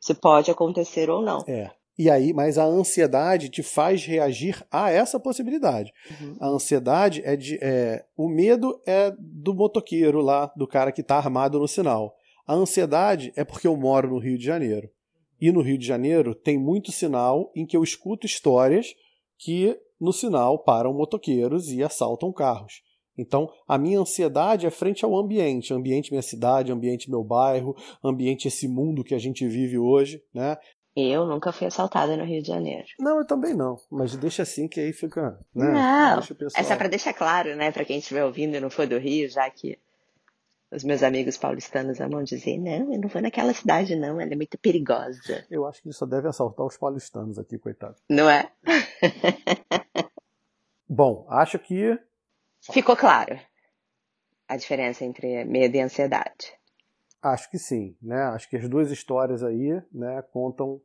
Isso pode acontecer ou não. É. E aí, mas a ansiedade te faz reagir a essa possibilidade. Uhum. A ansiedade é de. É, o medo é do motoqueiro lá, do cara que está armado no sinal. A ansiedade é porque eu moro no Rio de Janeiro. E no Rio de Janeiro tem muito sinal em que eu escuto histórias que no sinal param motoqueiros e assaltam carros. Então, a minha ansiedade é frente ao ambiente, ambiente minha cidade, ambiente meu bairro, ambiente esse mundo que a gente vive hoje, né? Eu nunca fui assaltada no Rio de Janeiro. Não, eu também não. Mas deixa assim que aí fica. Né? Não. É só para deixar claro, né, para quem estiver ouvindo e não for do Rio, já que os meus amigos paulistanos amam dizer: não, eu não vou naquela cidade, não, ela é muito perigosa. Eu acho que ele só deve assaltar os paulistanos aqui, coitado. Não é? Bom, acho que. Ficou claro a diferença entre medo e ansiedade. Acho que sim, né? Acho que as duas histórias aí, né, contam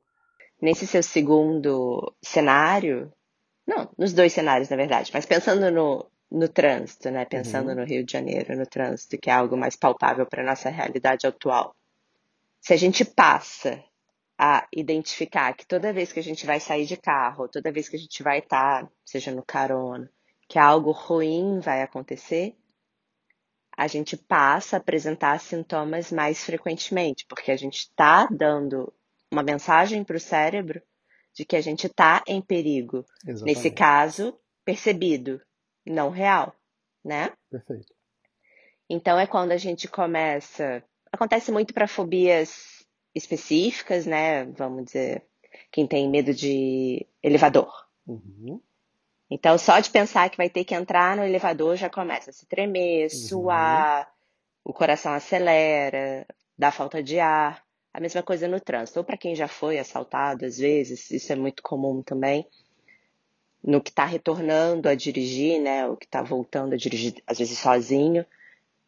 nesse seu segundo cenário, não, nos dois cenários, na verdade, mas pensando no, no trânsito, né? Pensando uhum. no Rio de Janeiro, no trânsito, que é algo mais palpável para a nossa realidade atual. Se a gente passa a identificar que toda vez que a gente vai sair de carro, toda vez que a gente vai estar, seja no carona, que algo ruim vai acontecer, a gente passa a apresentar sintomas mais frequentemente, porque a gente está dando uma mensagem para o cérebro de que a gente está em perigo. Exatamente. Nesse caso, percebido, não real, né? Perfeito. Então é quando a gente começa. Acontece muito para fobias específicas, né? Vamos dizer, quem tem medo de elevador. Uhum. Então, só de pensar que vai ter que entrar no elevador já começa a se tremer, uhum. suar, o coração acelera, dá falta de ar. A mesma coisa no trânsito. Ou para quem já foi assaltado, às vezes, isso é muito comum também. No que está retornando a dirigir, né? O que está voltando a dirigir, às vezes sozinho.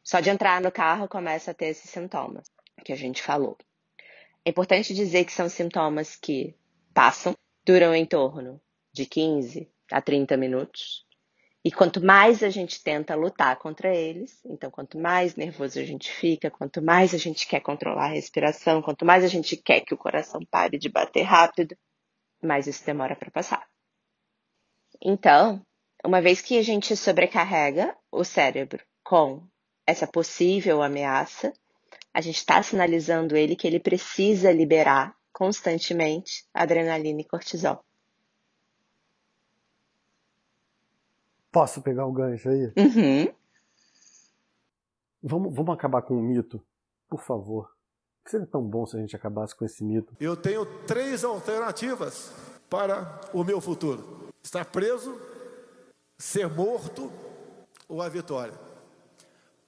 Só de entrar no carro começa a ter esses sintomas que a gente falou. É importante dizer que são sintomas que passam, duram em torno de 15 a 30 minutos e quanto mais a gente tenta lutar contra eles, então quanto mais nervoso a gente fica, quanto mais a gente quer controlar a respiração, quanto mais a gente quer que o coração pare de bater rápido, mais isso demora para passar. Então, uma vez que a gente sobrecarrega o cérebro com essa possível ameaça, a gente está sinalizando ele que ele precisa liberar constantemente adrenalina e cortisol. Posso pegar o gancho aí? Uhum. Vamos, vamos acabar com o mito, por favor. Seria tão bom se a gente acabasse com esse mito. Eu tenho três alternativas para o meu futuro: estar preso, ser morto ou a vitória.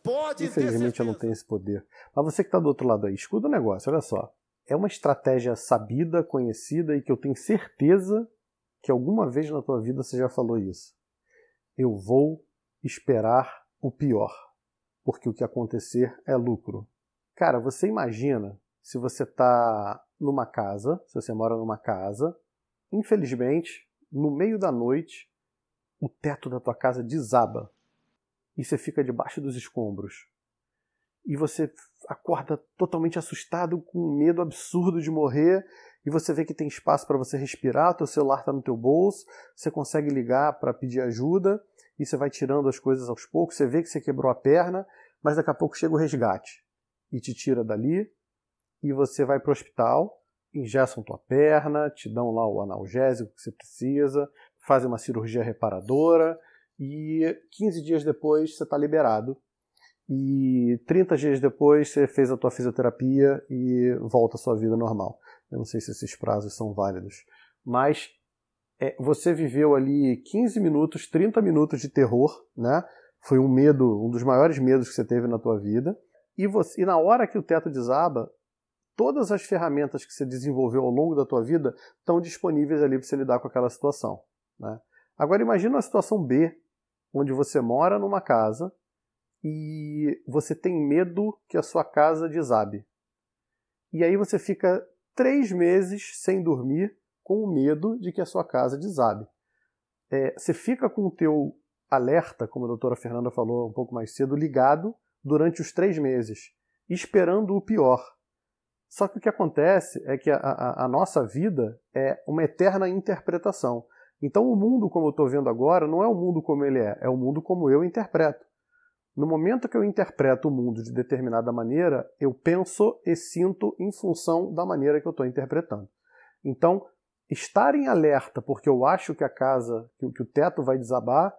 Pode Infelizmente eu não tenho esse poder. Mas você que está do outro lado aí, escuta o negócio, olha só. É uma estratégia sabida, conhecida e que eu tenho certeza que alguma vez na tua vida você já falou isso eu vou esperar o pior, porque o que acontecer é lucro. Cara, você imagina se você está numa casa, se você mora numa casa, infelizmente, no meio da noite, o teto da tua casa desaba e você fica debaixo dos escombros. E você acorda totalmente assustado, com medo absurdo de morrer, e você vê que tem espaço para você respirar, teu celular está no teu bolso, você consegue ligar para pedir ajuda, e você vai tirando as coisas aos poucos, você vê que você quebrou a perna, mas daqui a pouco chega o resgate e te tira dali, e você vai para o hospital, ingessam tua perna, te dão lá o analgésico que você precisa, fazem uma cirurgia reparadora, e 15 dias depois você está liberado e 30 dias depois você fez a tua fisioterapia e volta à sua vida normal. Eu não sei se esses prazos são válidos, mas é, você viveu ali 15 minutos, 30 minutos de terror, né? Foi um medo, um dos maiores medos que você teve na tua vida. E, você, e na hora que o teto desaba, todas as ferramentas que você desenvolveu ao longo da tua vida estão disponíveis ali para você lidar com aquela situação. Né? Agora imagina uma situação B, onde você mora numa casa e você tem medo que a sua casa desabe. E aí você fica três meses sem dormir com o medo de que a sua casa desabe. É, você fica com o teu alerta, como a doutora Fernanda falou um pouco mais cedo, ligado durante os três meses, esperando o pior. Só que o que acontece é que a, a, a nossa vida é uma eterna interpretação. Então o mundo como eu estou vendo agora não é o mundo como ele é, é o mundo como eu interpreto. No momento que eu interpreto o mundo de determinada maneira, eu penso e sinto em função da maneira que eu estou interpretando. Então, estar em alerta porque eu acho que a casa, que, o teto vai desabar,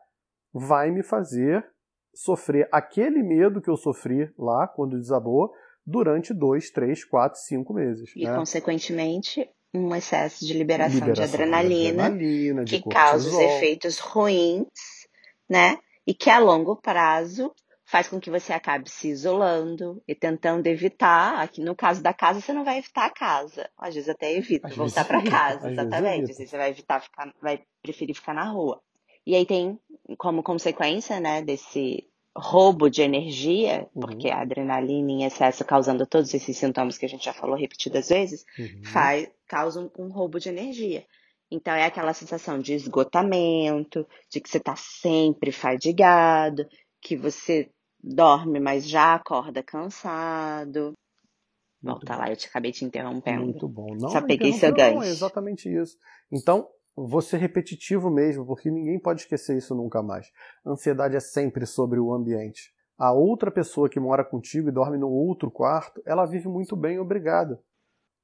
vai me fazer sofrer aquele medo que eu sofri lá quando desabou durante dois, três, quatro, cinco meses. E, né? consequentemente, um excesso de liberação, liberação de, adrenalina, de adrenalina, que de causa os efeitos ruins, né? E que a longo prazo faz com que você acabe se isolando e tentando evitar. Aqui no caso da casa, você não vai evitar a casa. Às vezes até evita Às voltar para casa, exatamente. Você vai evitar ficar, vai preferir ficar na rua. E aí tem como consequência, né, desse roubo de energia, uhum. porque a adrenalina em excesso causando todos esses sintomas que a gente já falou repetidas vezes, uhum. faz, causa um, um roubo de energia. Então é aquela sensação de esgotamento, de que você está sempre fadigado, que você dorme, mas já acorda cansado. Muito Volta bom. lá, eu te acabei te interrompendo. Muito bom. Não, Só peguei seu gancho. Não, é exatamente isso. Então, vou ser repetitivo mesmo, porque ninguém pode esquecer isso nunca mais. A ansiedade é sempre sobre o ambiente. A outra pessoa que mora contigo e dorme no outro quarto, ela vive muito bem, obrigado.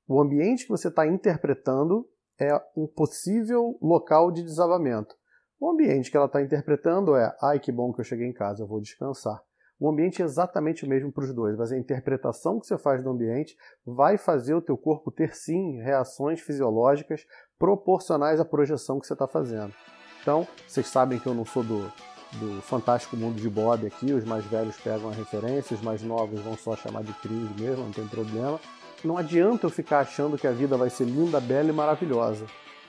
O ambiente que você está interpretando é um possível local de desabamento. O ambiente que ela está interpretando é: ai que bom que eu cheguei em casa, eu vou descansar. O ambiente é exatamente o mesmo para os dois, mas a interpretação que você faz do ambiente vai fazer o teu corpo ter sim reações fisiológicas proporcionais à projeção que você está fazendo. Então, vocês sabem que eu não sou do, do fantástico mundo de Bob aqui, os mais velhos pegam a referência, os mais novos vão só chamar de crise mesmo, não tem problema. Não adianta eu ficar achando que a vida vai ser linda, bela e maravilhosa,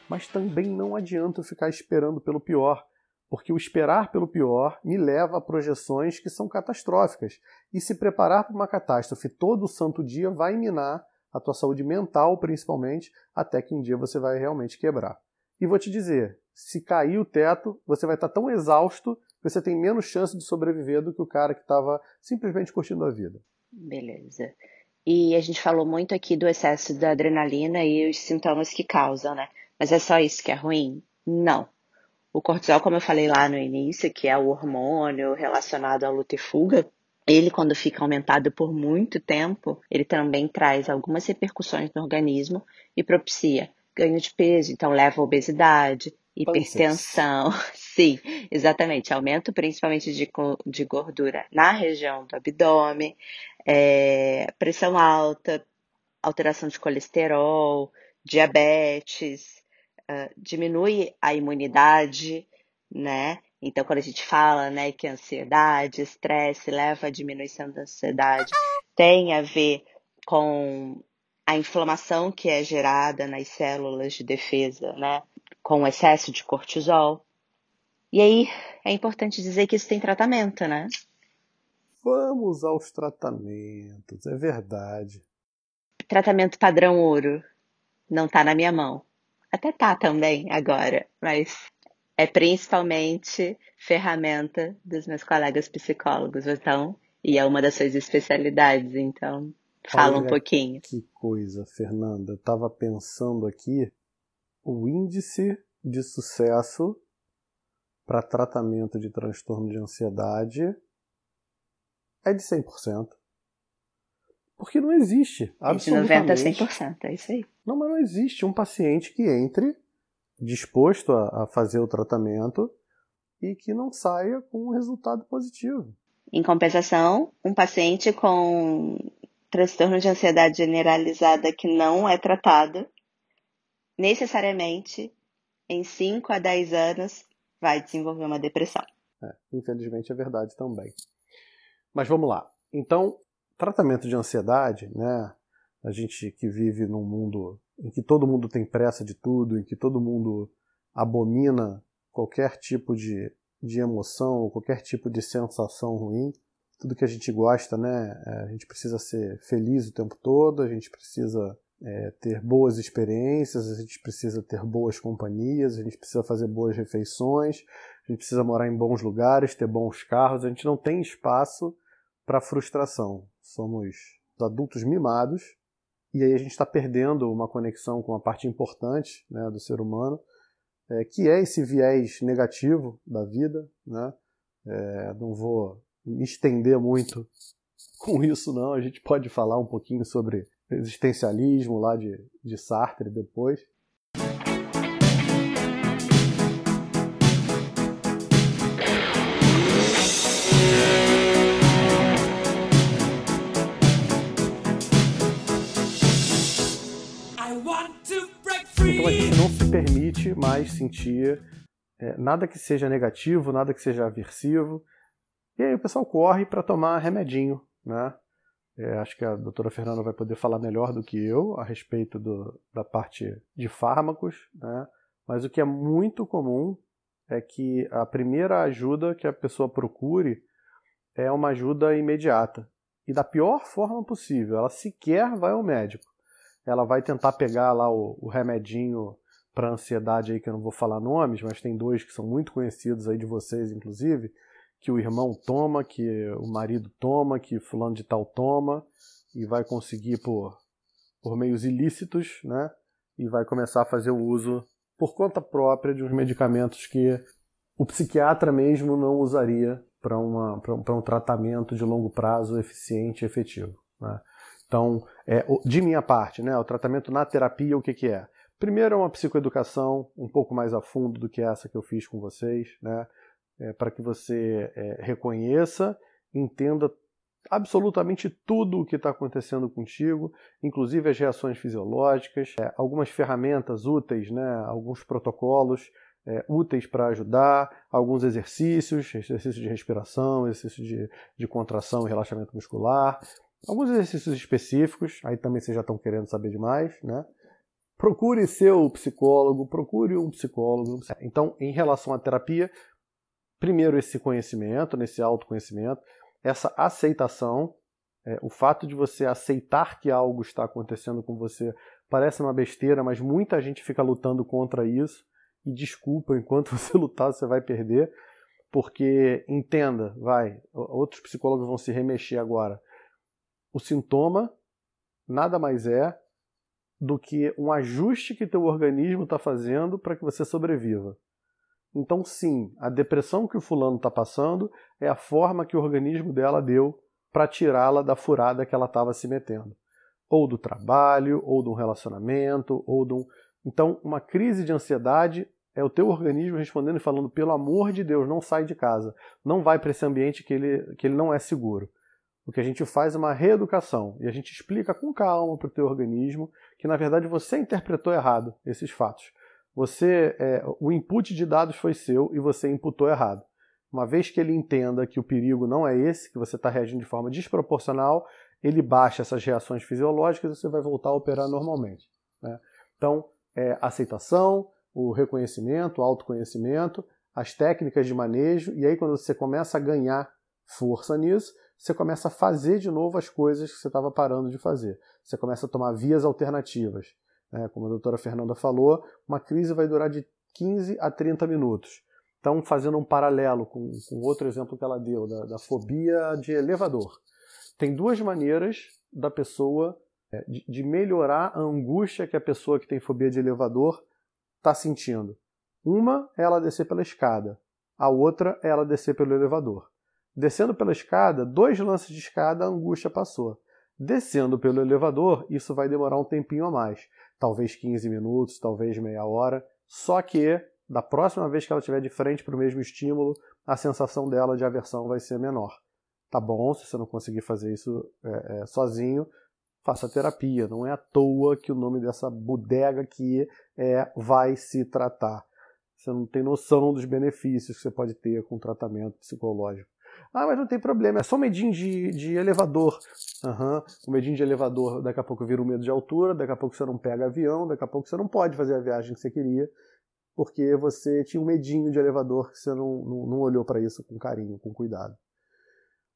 mas também não adianta eu ficar esperando pelo pior porque o esperar pelo pior me leva a projeções que são catastróficas. E se preparar para uma catástrofe todo santo dia vai minar a tua saúde mental, principalmente, até que um dia você vai realmente quebrar. E vou te dizer, se cair o teto, você vai estar tão exausto que você tem menos chance de sobreviver do que o cara que estava simplesmente curtindo a vida. Beleza. E a gente falou muito aqui do excesso da adrenalina e os sintomas que causam, né? Mas é só isso que é ruim? Não. O cortisol, como eu falei lá no início, que é o hormônio relacionado à luta e fuga, ele, quando fica aumentado por muito tempo, ele também traz algumas repercussões no organismo e propicia ganho de peso, então leva a obesidade, hipertensão. Sim, exatamente. Aumento principalmente de, de gordura na região do abdômen, é, pressão alta, alteração de colesterol, diabetes, uh, diminui a imunidade, né? Então, quando a gente fala, né, que ansiedade, estresse leva à diminuição da ansiedade, tem a ver com a inflamação que é gerada nas células de defesa, né, com o excesso de cortisol. E aí, é importante dizer que isso tem tratamento, né? Vamos aos tratamentos, é verdade. tratamento padrão ouro não tá na minha mão. Até tá também agora, mas é principalmente ferramenta dos meus colegas psicólogos, então, e é uma das suas especialidades, então fala Olha um pouquinho. Que coisa, Fernanda. Eu tava pensando aqui o índice de sucesso para tratamento de transtorno de ansiedade é de 100%. Porque não existe. Absolutamente. De 90% a 100%, é isso aí. Não, mas não existe um paciente que entre disposto a, a fazer o tratamento e que não saia com um resultado positivo. Em compensação, um paciente com transtorno de ansiedade generalizada que não é tratado, necessariamente, em 5 a 10 anos, vai desenvolver uma depressão. É, infelizmente é verdade também. Mas vamos lá. Então, tratamento de ansiedade, né? A gente que vive num mundo em que todo mundo tem pressa de tudo, em que todo mundo abomina qualquer tipo de, de emoção, qualquer tipo de sensação ruim, tudo que a gente gosta, né? É, a gente precisa ser feliz o tempo todo, a gente precisa é, ter boas experiências, a gente precisa ter boas companhias, a gente precisa fazer boas refeições, a gente precisa morar em bons lugares, ter bons carros, a gente não tem espaço para frustração. Somos adultos mimados e aí a gente está perdendo uma conexão com uma parte importante né, do ser humano, é, que é esse viés negativo da vida. Né? É, não vou me estender muito com isso, não. A gente pode falar um pouquinho sobre existencialismo lá de, de Sartre depois. Então a gente não se permite mais sentir é, nada que seja negativo, nada que seja aversivo. E aí o pessoal corre para tomar remedinho, né? É, acho que a doutora Fernanda vai poder falar melhor do que eu a respeito do, da parte de fármacos, né? mas o que é muito comum é que a primeira ajuda que a pessoa procure é uma ajuda imediata e da pior forma possível. Ela sequer vai ao médico. Ela vai tentar pegar lá o, o remedinho para ansiedade aí que eu não vou falar nomes, mas tem dois que são muito conhecidos aí de vocês, inclusive, que o irmão toma, que o marido toma, que fulano de tal toma, e vai conseguir por, por meios ilícitos, né? E vai começar a fazer o uso por conta própria de uns medicamentos que o psiquiatra mesmo não usaria para um tratamento de longo prazo eficiente e efetivo. Né? Então, é, de minha parte, né, o tratamento na terapia, o que, que é? Primeiro é uma psicoeducação um pouco mais a fundo do que essa que eu fiz com vocês, né? é, para que você é, reconheça, entenda absolutamente tudo o que está acontecendo contigo, inclusive as reações fisiológicas, é, algumas ferramentas úteis, né, alguns protocolos é, úteis para ajudar, alguns exercícios, exercícios de respiração, exercícios de, de contração e relaxamento muscular, alguns exercícios específicos, aí também vocês já estão querendo saber demais, né? Procure seu psicólogo, procure um psicólogo. Então, em relação à terapia, primeiro esse conhecimento, nesse autoconhecimento, essa aceitação, é, o fato de você aceitar que algo está acontecendo com você parece uma besteira, mas muita gente fica lutando contra isso. E desculpa, enquanto você lutar, você vai perder, porque entenda, vai, outros psicólogos vão se remexer agora. O sintoma nada mais é do que um ajuste que teu organismo está fazendo para que você sobreviva. Então, sim, a depressão que o fulano está passando é a forma que o organismo dela deu para tirá-la da furada que ela estava se metendo. Ou do trabalho, ou de um relacionamento, ou de um. Então, uma crise de ansiedade é o teu organismo respondendo e falando: pelo amor de Deus, não sai de casa. Não vai para esse ambiente que ele, que ele não é seguro. O que a gente faz é uma reeducação e a gente explica com calma para o teu organismo que, na verdade, você interpretou errado esses fatos. Você, é, o input de dados foi seu e você imputou errado. Uma vez que ele entenda que o perigo não é esse, que você está reagindo de forma desproporcional, ele baixa essas reações fisiológicas e você vai voltar a operar normalmente. Né? Então, é, aceitação, o reconhecimento, o autoconhecimento, as técnicas de manejo, e aí quando você começa a ganhar força nisso, você começa a fazer de novo as coisas que você estava parando de fazer. Você começa a tomar vias alternativas. Né? Como a doutora Fernanda falou, uma crise vai durar de 15 a 30 minutos. Então, fazendo um paralelo com, com outro exemplo que ela deu, da, da fobia de elevador. Tem duas maneiras da pessoa, é, de, de melhorar a angústia que a pessoa que tem fobia de elevador está sentindo. Uma é ela descer pela escada, a outra é ela descer pelo elevador. Descendo pela escada, dois lances de escada, a angústia passou. Descendo pelo elevador, isso vai demorar um tempinho a mais, talvez 15 minutos, talvez meia hora. Só que, da próxima vez que ela estiver de frente para o mesmo estímulo, a sensação dela de aversão vai ser menor. Tá bom, se você não conseguir fazer isso é, é, sozinho, faça terapia. Não é à toa que o nome dessa bodega aqui é Vai Se Tratar. Você não tem noção dos benefícios que você pode ter com tratamento psicológico. Ah, mas não tem problema, é só medinho de, de elevador. Uhum. O medinho de elevador daqui a pouco vira um medo de altura, daqui a pouco você não pega avião, daqui a pouco você não pode fazer a viagem que você queria, porque você tinha um medinho de elevador que você não, não, não olhou para isso com carinho, com cuidado.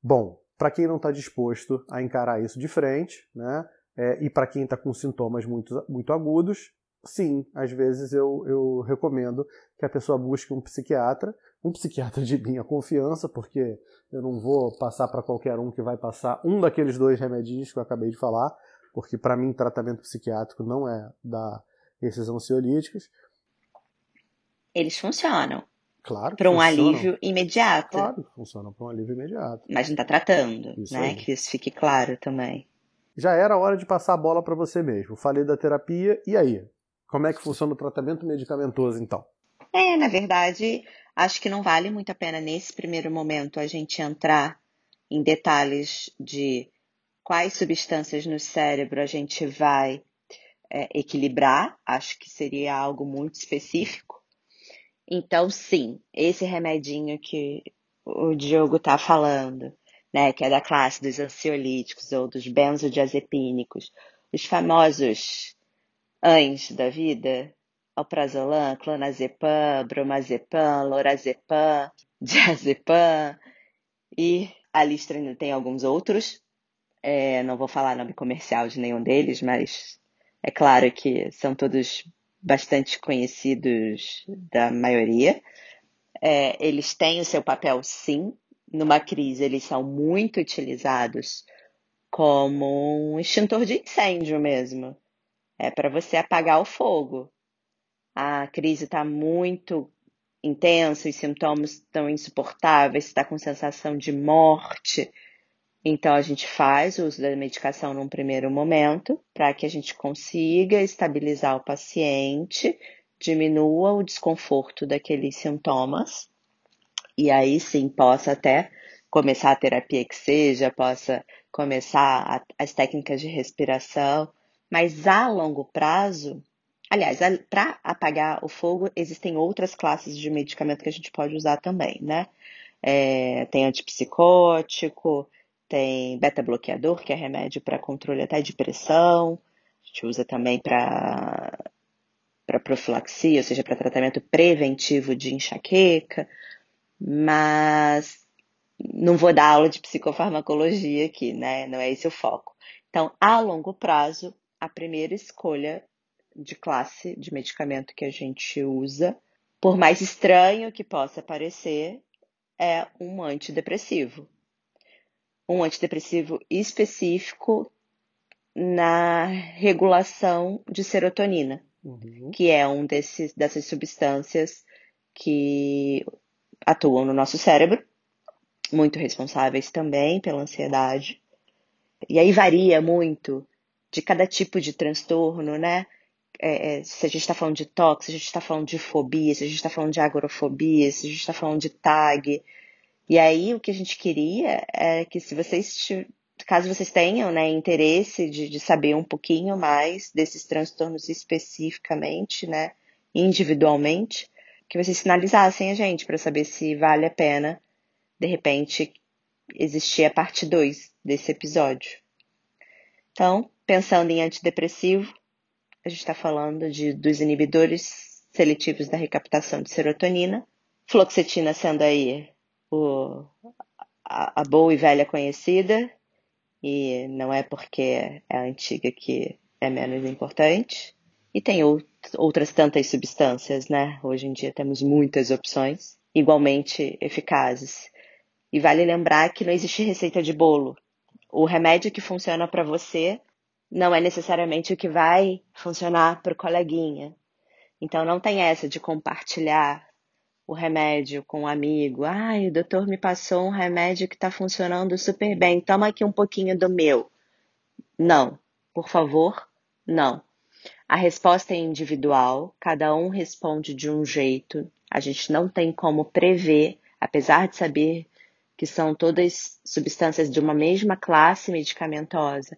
Bom, para quem não está disposto a encarar isso de frente, né, é, e para quem está com sintomas muito, muito agudos, sim, às vezes eu, eu recomendo que a pessoa busque um psiquiatra, um psiquiatra de minha confiança, porque eu não vou passar para qualquer um que vai passar um daqueles dois remedinhos que eu acabei de falar, porque para mim tratamento psiquiátrico não é dar esses ansiolíticos. Eles funcionam. Claro. Para um alívio imediato. Claro, funcionam para um alívio imediato. Mas não está tratando, isso né? Aí. Que isso fique claro também. Já era hora de passar a bola para você mesmo. Falei da terapia, e aí? Como é que funciona o tratamento medicamentoso, então? É, na verdade, acho que não vale muito a pena nesse primeiro momento a gente entrar em detalhes de quais substâncias no cérebro a gente vai é, equilibrar. Acho que seria algo muito específico. Então, sim, esse remedinho que o Diogo está falando, né, que é da classe dos ansiolíticos ou dos benzodiazepínicos, os famosos ANS da vida, alprazolam, clonazepam, bromazepam, lorazepam, diazepam e a lista ainda tem alguns outros. É, não vou falar nome comercial de nenhum deles, mas é claro que são todos bastante conhecidos da maioria. É, eles têm o seu papel, sim. Numa crise, eles são muito utilizados como um extintor de incêndio mesmo é para você apagar o fogo. A crise está muito intensa, os sintomas estão insuportáveis, está com sensação de morte. Então a gente faz o uso da medicação num primeiro momento para que a gente consiga estabilizar o paciente, diminua o desconforto daqueles sintomas e aí sim possa até começar a terapia que seja, possa começar as técnicas de respiração mas a longo prazo, aliás, para apagar o fogo, existem outras classes de medicamento que a gente pode usar também, né? É, tem antipsicótico, tem beta-bloqueador, que é remédio para controle até de pressão, a gente usa também para para profilaxia, ou seja, para tratamento preventivo de enxaqueca, mas não vou dar aula de psicofarmacologia aqui, né? Não é esse o foco. Então, a longo prazo, a primeira escolha de classe de medicamento que a gente usa, por mais estranho que possa parecer, é um antidepressivo. Um antidepressivo específico na regulação de serotonina, uhum. que é um desses, dessas substâncias que atuam no nosso cérebro, muito responsáveis também pela ansiedade. E aí varia muito de cada tipo de transtorno, né? É, é se a gente está falando de toque, se a gente está falando de fobia, se a gente está falando de agorafobia, se a gente está falando de tag. E aí o que a gente queria é que se vocês, caso vocês tenham né, interesse de, de saber um pouquinho mais desses transtornos especificamente, né, individualmente, que vocês sinalizassem a gente para saber se vale a pena, de repente, existir a parte 2 desse episódio. Então, Pensando em antidepressivo, a gente está falando de, dos inibidores seletivos da recaptação de serotonina, fluoxetina sendo aí o, a, a boa e velha conhecida, e não é porque é antiga que é menos importante. E tem outras tantas substâncias, né? Hoje em dia temos muitas opções igualmente eficazes. E vale lembrar que não existe receita de bolo. O remédio que funciona para você não é necessariamente o que vai funcionar para o coleguinha. Então não tem essa de compartilhar o remédio com um amigo. Ai, o doutor me passou um remédio que está funcionando super bem. Toma aqui um pouquinho do meu. Não, por favor, não. A resposta é individual, cada um responde de um jeito. A gente não tem como prever, apesar de saber que são todas substâncias de uma mesma classe medicamentosa,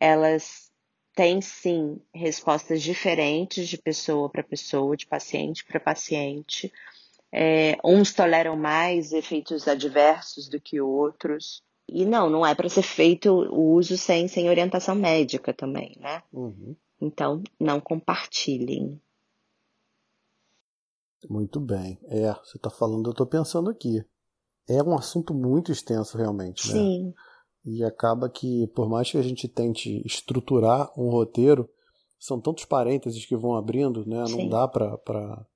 elas têm sim respostas diferentes de pessoa para pessoa, de paciente para paciente. É, uns toleram mais efeitos adversos do que outros. E não, não é para ser feito o uso sem, sem orientação médica também, né? Uhum. Então, não compartilhem. Muito bem. É, você está falando, eu estou pensando aqui. É um assunto muito extenso, realmente, né? Sim. E acaba que, por mais que a gente tente estruturar um roteiro, são tantos parênteses que vão abrindo, né? Sim. Não dá para. Pra...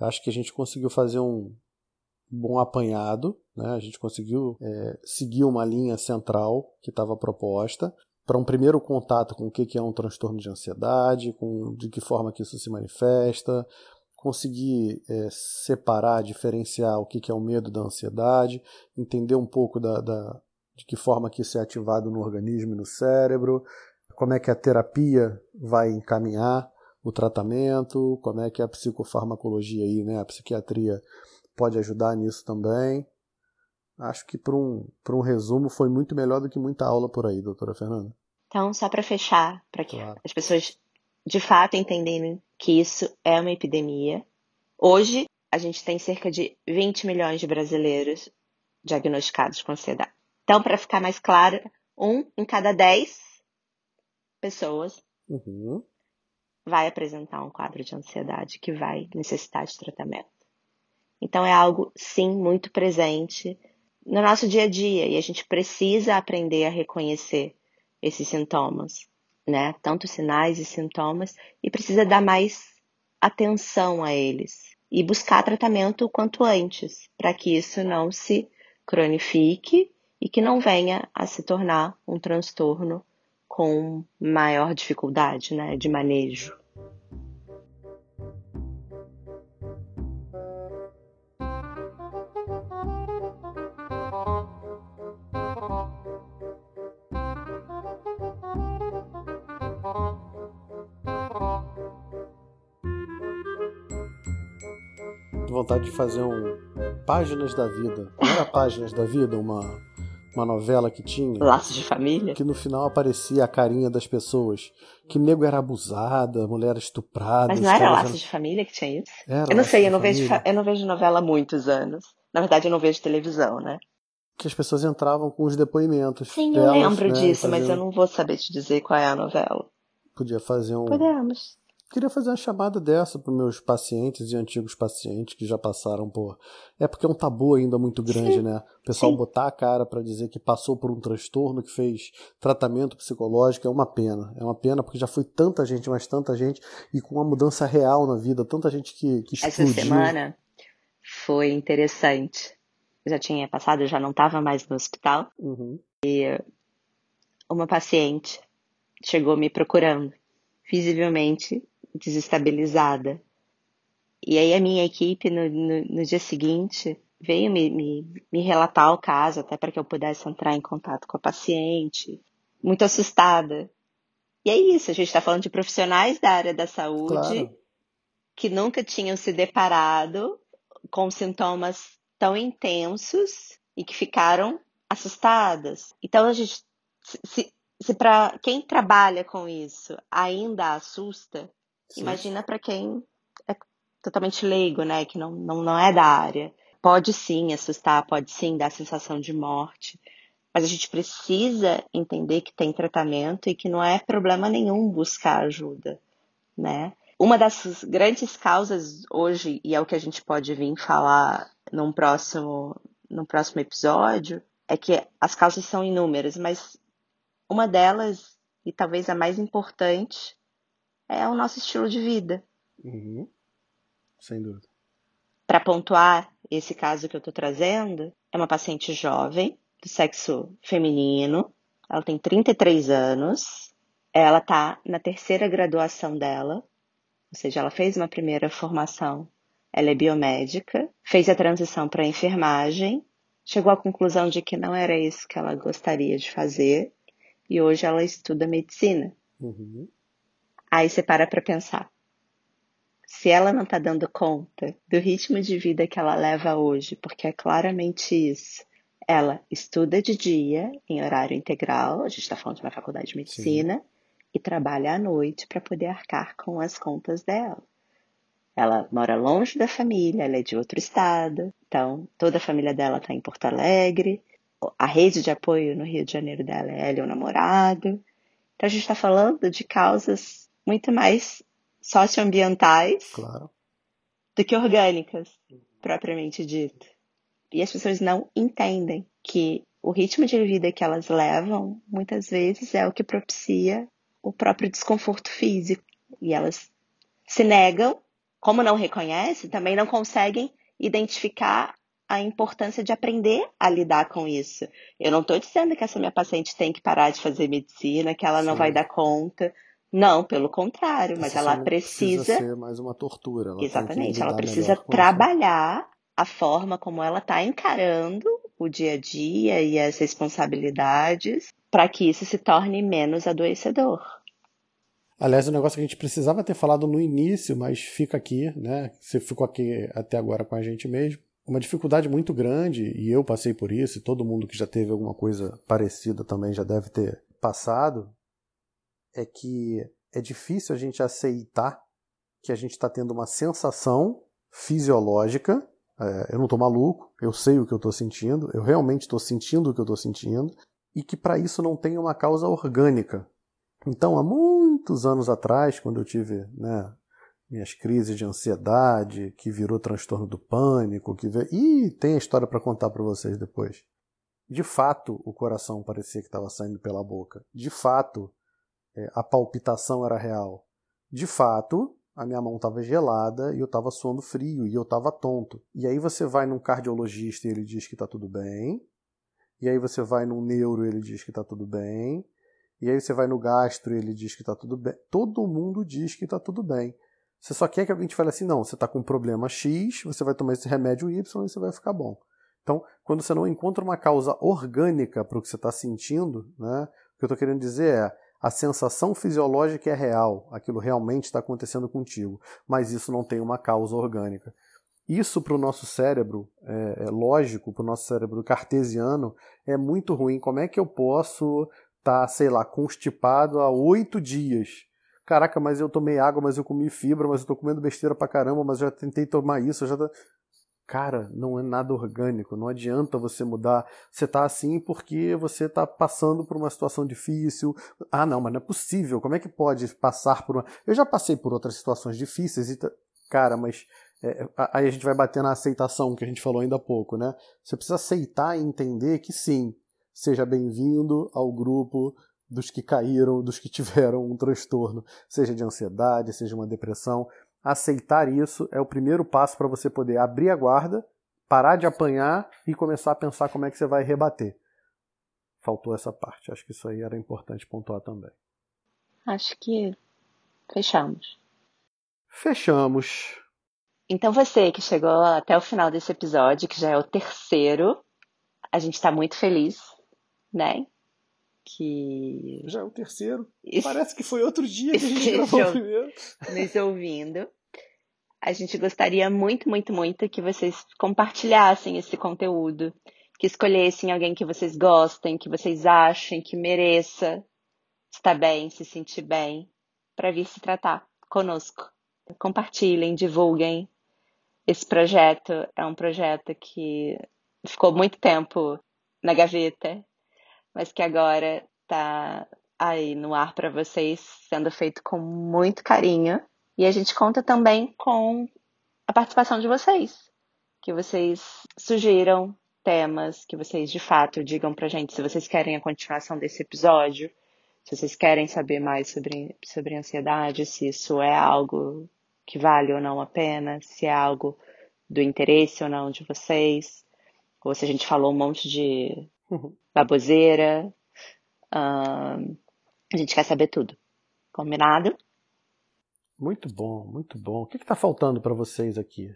Acho que a gente conseguiu fazer um bom apanhado, né? A gente conseguiu é, seguir uma linha central que estava proposta para um primeiro contato com o que é um transtorno de ansiedade, com de que forma que isso se manifesta, conseguir é, separar, diferenciar o que é o medo da ansiedade, entender um pouco da, da, de que forma que isso é ativado no organismo e no cérebro, como é que a terapia vai encaminhar o tratamento, como é que a psicofarmacologia aí, né, a psiquiatria pode ajudar nisso também. Acho que para um, um resumo foi muito melhor do que muita aula por aí, doutora Fernanda. Então, só para fechar, para que claro. as pessoas de fato entenderem que isso é uma epidemia. Hoje, a gente tem cerca de 20 milhões de brasileiros diagnosticados com ansiedade. Então, para ficar mais claro, um em cada 10 pessoas uhum. vai apresentar um quadro de ansiedade que vai necessitar de tratamento. Então, é algo, sim, muito presente no nosso dia a dia e a gente precisa aprender a reconhecer esses sintomas, né? Tanto sinais e sintomas e precisa dar mais atenção a eles e buscar tratamento o quanto antes, para que isso não se cronifique e que não venha a se tornar um transtorno com maior dificuldade, né, de manejo. vontade de fazer um Páginas da Vida. Não era Páginas da Vida, uma, uma novela que tinha. Laços de família? Que no final aparecia a carinha das pessoas. Que nego era abusada, mulher era estuprada. Mas não era Laços eram... de Família que tinha isso? Era eu não sei, eu não, vejo, eu não vejo novela há muitos anos. Na verdade, eu não vejo televisão, né? Que as pessoas entravam com os depoimentos. Sim, delas, eu lembro né, disso, mas eu não vou saber te dizer qual é a novela. Podia fazer um. Podemos. Queria fazer uma chamada dessa para meus pacientes e antigos pacientes que já passaram por. É porque é um tabu ainda muito grande, Sim. né? O pessoal Sim. botar a cara para dizer que passou por um transtorno, que fez tratamento psicológico, é uma pena. É uma pena porque já foi tanta gente, mas tanta gente, e com uma mudança real na vida, tanta gente que, que explodiu. Essa semana foi interessante. Eu já tinha passado, eu já não estava mais no hospital. Uhum. E uma paciente chegou me procurando, visivelmente desestabilizada. E aí a minha equipe, no, no, no dia seguinte, veio me, me, me relatar o caso, até para que eu pudesse entrar em contato com a paciente, muito assustada. E é isso, a gente está falando de profissionais da área da saúde claro. que nunca tinham se deparado com sintomas tão intensos e que ficaram assustadas. Então a gente, se, se para quem trabalha com isso ainda assusta, Imagina para quem é totalmente leigo, né? Que não, não, não é da área. Pode sim assustar, pode sim dar sensação de morte. Mas a gente precisa entender que tem tratamento e que não é problema nenhum buscar ajuda, né? Uma das grandes causas hoje, e é o que a gente pode vir falar num próximo, num próximo episódio, é que as causas são inúmeras, mas uma delas, e talvez a mais importante, é o nosso estilo de vida. Uhum. Sem dúvida. Para pontuar esse caso que eu estou trazendo, é uma paciente jovem, do sexo feminino, ela tem 33 anos, ela está na terceira graduação dela, ou seja, ela fez uma primeira formação, ela é biomédica, fez a transição para enfermagem, chegou à conclusão de que não era isso que ela gostaria de fazer e hoje ela estuda medicina. Uhum. Aí você para para pensar. Se ela não está dando conta do ritmo de vida que ela leva hoje, porque é claramente isso, ela estuda de dia, em horário integral, a gente está falando de uma faculdade de medicina, Sim. e trabalha à noite para poder arcar com as contas dela. Ela mora longe da família, ela é de outro estado, então toda a família dela está em Porto Alegre, a rede de apoio no Rio de Janeiro dela é ela e o namorado. Então a gente está falando de causas muito mais socioambientais claro. do que orgânicas, propriamente dito. E as pessoas não entendem que o ritmo de vida que elas levam, muitas vezes, é o que propicia o próprio desconforto físico. E elas se negam, como não reconhecem, também não conseguem identificar a importância de aprender a lidar com isso. Eu não estou dizendo que essa minha paciente tem que parar de fazer medicina, que ela Sim. não vai dar conta. Não, pelo contrário, mas ela precisa. Precisa ser mais uma tortura. Ela Exatamente, ela precisa trabalhar a forma como ela está encarando o dia a dia e as responsabilidades para que isso se torne menos adoecedor. Aliás, um negócio que a gente precisava ter falado no início, mas fica aqui, né? Você ficou aqui até agora com a gente mesmo. Uma dificuldade muito grande, e eu passei por isso, e todo mundo que já teve alguma coisa parecida também já deve ter passado, é que é difícil a gente aceitar que a gente está tendo uma sensação fisiológica é, eu não estou maluco, eu sei o que eu estou sentindo, eu realmente estou sentindo o que eu estou sentindo, e que para isso não tem uma causa orgânica. Então, há muitos anos atrás, quando eu tive né, minhas crises de ansiedade, que virou transtorno do pânico, que e tem a história para contar para vocês depois. De fato, o coração parecia que estava saindo pela boca. De fato, a palpitação era real. De fato, a minha mão estava gelada e eu estava suando frio e eu estava tonto. E aí você vai num cardiologista e ele diz que está tudo bem. E aí você vai num neuro e ele diz que está tudo bem. E aí você vai no gastro e ele diz que está tudo bem. Todo mundo diz que está tudo bem. Você só quer que alguém te fale assim, não, você está com um problema X, você vai tomar esse remédio Y e você vai ficar bom. Então, quando você não encontra uma causa orgânica para o que você está sentindo, né, o que eu estou querendo dizer é, a sensação fisiológica é real, aquilo realmente está acontecendo contigo, mas isso não tem uma causa orgânica. Isso para o nosso cérebro, é, é lógico, para o nosso cérebro cartesiano, é muito ruim. Como é que eu posso estar, tá, sei lá, constipado há oito dias? Caraca, mas eu tomei água, mas eu comi fibra, mas eu estou comendo besteira pra caramba, mas eu já tentei tomar isso, já. Cara, não é nada orgânico, não adianta você mudar. Você tá assim porque você tá passando por uma situação difícil. Ah, não, mas não é possível. Como é que pode passar por uma. Eu já passei por outras situações difíceis e. Cara, mas é, aí a gente vai bater na aceitação que a gente falou ainda há pouco, né? Você precisa aceitar e entender que sim, seja bem-vindo ao grupo dos que caíram, dos que tiveram um transtorno, seja de ansiedade, seja uma depressão aceitar isso é o primeiro passo para você poder abrir a guarda, parar de apanhar e começar a pensar como é que você vai rebater. Faltou essa parte. Acho que isso aí era importante pontuar também. Acho que fechamos. Fechamos. Então você que chegou até o final desse episódio, que já é o terceiro, a gente está muito feliz, né? Que. Já é o terceiro. Parece que foi outro dia que a gente gravou o primeiro. Nos ouvindo. A gente gostaria muito, muito, muito que vocês compartilhassem esse conteúdo, que escolhessem alguém que vocês gostem, que vocês achem que mereça estar bem, se sentir bem, para vir se tratar conosco. Compartilhem, divulguem. Esse projeto é um projeto que ficou muito tempo na gaveta mas que agora está aí no ar para vocês, sendo feito com muito carinho. E a gente conta também com a participação de vocês, que vocês sugiram temas que vocês de fato digam pra gente se vocês querem a continuação desse episódio, se vocês querem saber mais sobre, sobre ansiedade, se isso é algo que vale ou não a pena, se é algo do interesse ou não de vocês, ou se a gente falou um monte de baboseira. Um, a gente quer saber tudo. Combinado? Muito bom, muito bom. O que está faltando para vocês aqui?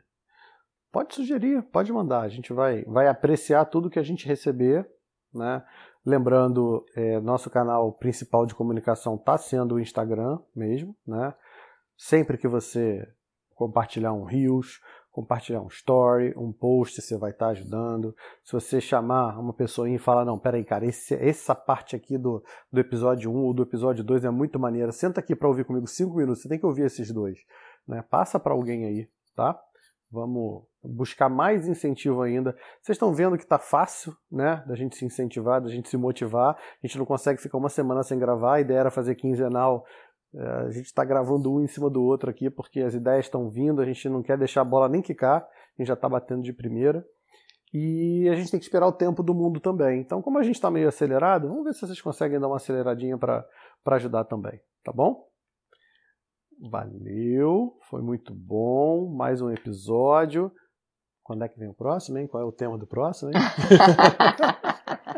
Pode sugerir, pode mandar. A gente vai, vai apreciar tudo que a gente receber. Né? Lembrando, é, nosso canal principal de comunicação está sendo o Instagram mesmo. Né? Sempre que você compartilhar um Reels, compartilhar um story, um post, você vai estar ajudando. Se você chamar uma pessoa e falar, não, peraí, cara, esse, essa parte aqui do, do episódio 1 ou do episódio 2 é muito maneira, senta aqui para ouvir comigo 5 minutos, você tem que ouvir esses dois. Né? Passa para alguém aí, tá? Vamos buscar mais incentivo ainda. Vocês estão vendo que está fácil, né, da gente se incentivar, da gente se motivar. A gente não consegue ficar uma semana sem gravar. A ideia era fazer quinzenal a gente está gravando um em cima do outro aqui porque as ideias estão vindo, a gente não quer deixar a bola nem quicar, a gente já está batendo de primeira. E a gente tem que esperar o tempo do mundo também. Então, como a gente está meio acelerado, vamos ver se vocês conseguem dar uma aceleradinha para ajudar também, tá bom? Valeu, foi muito bom. Mais um episódio. Quando é que vem o próximo, hein? Qual é o tema do próximo, hein?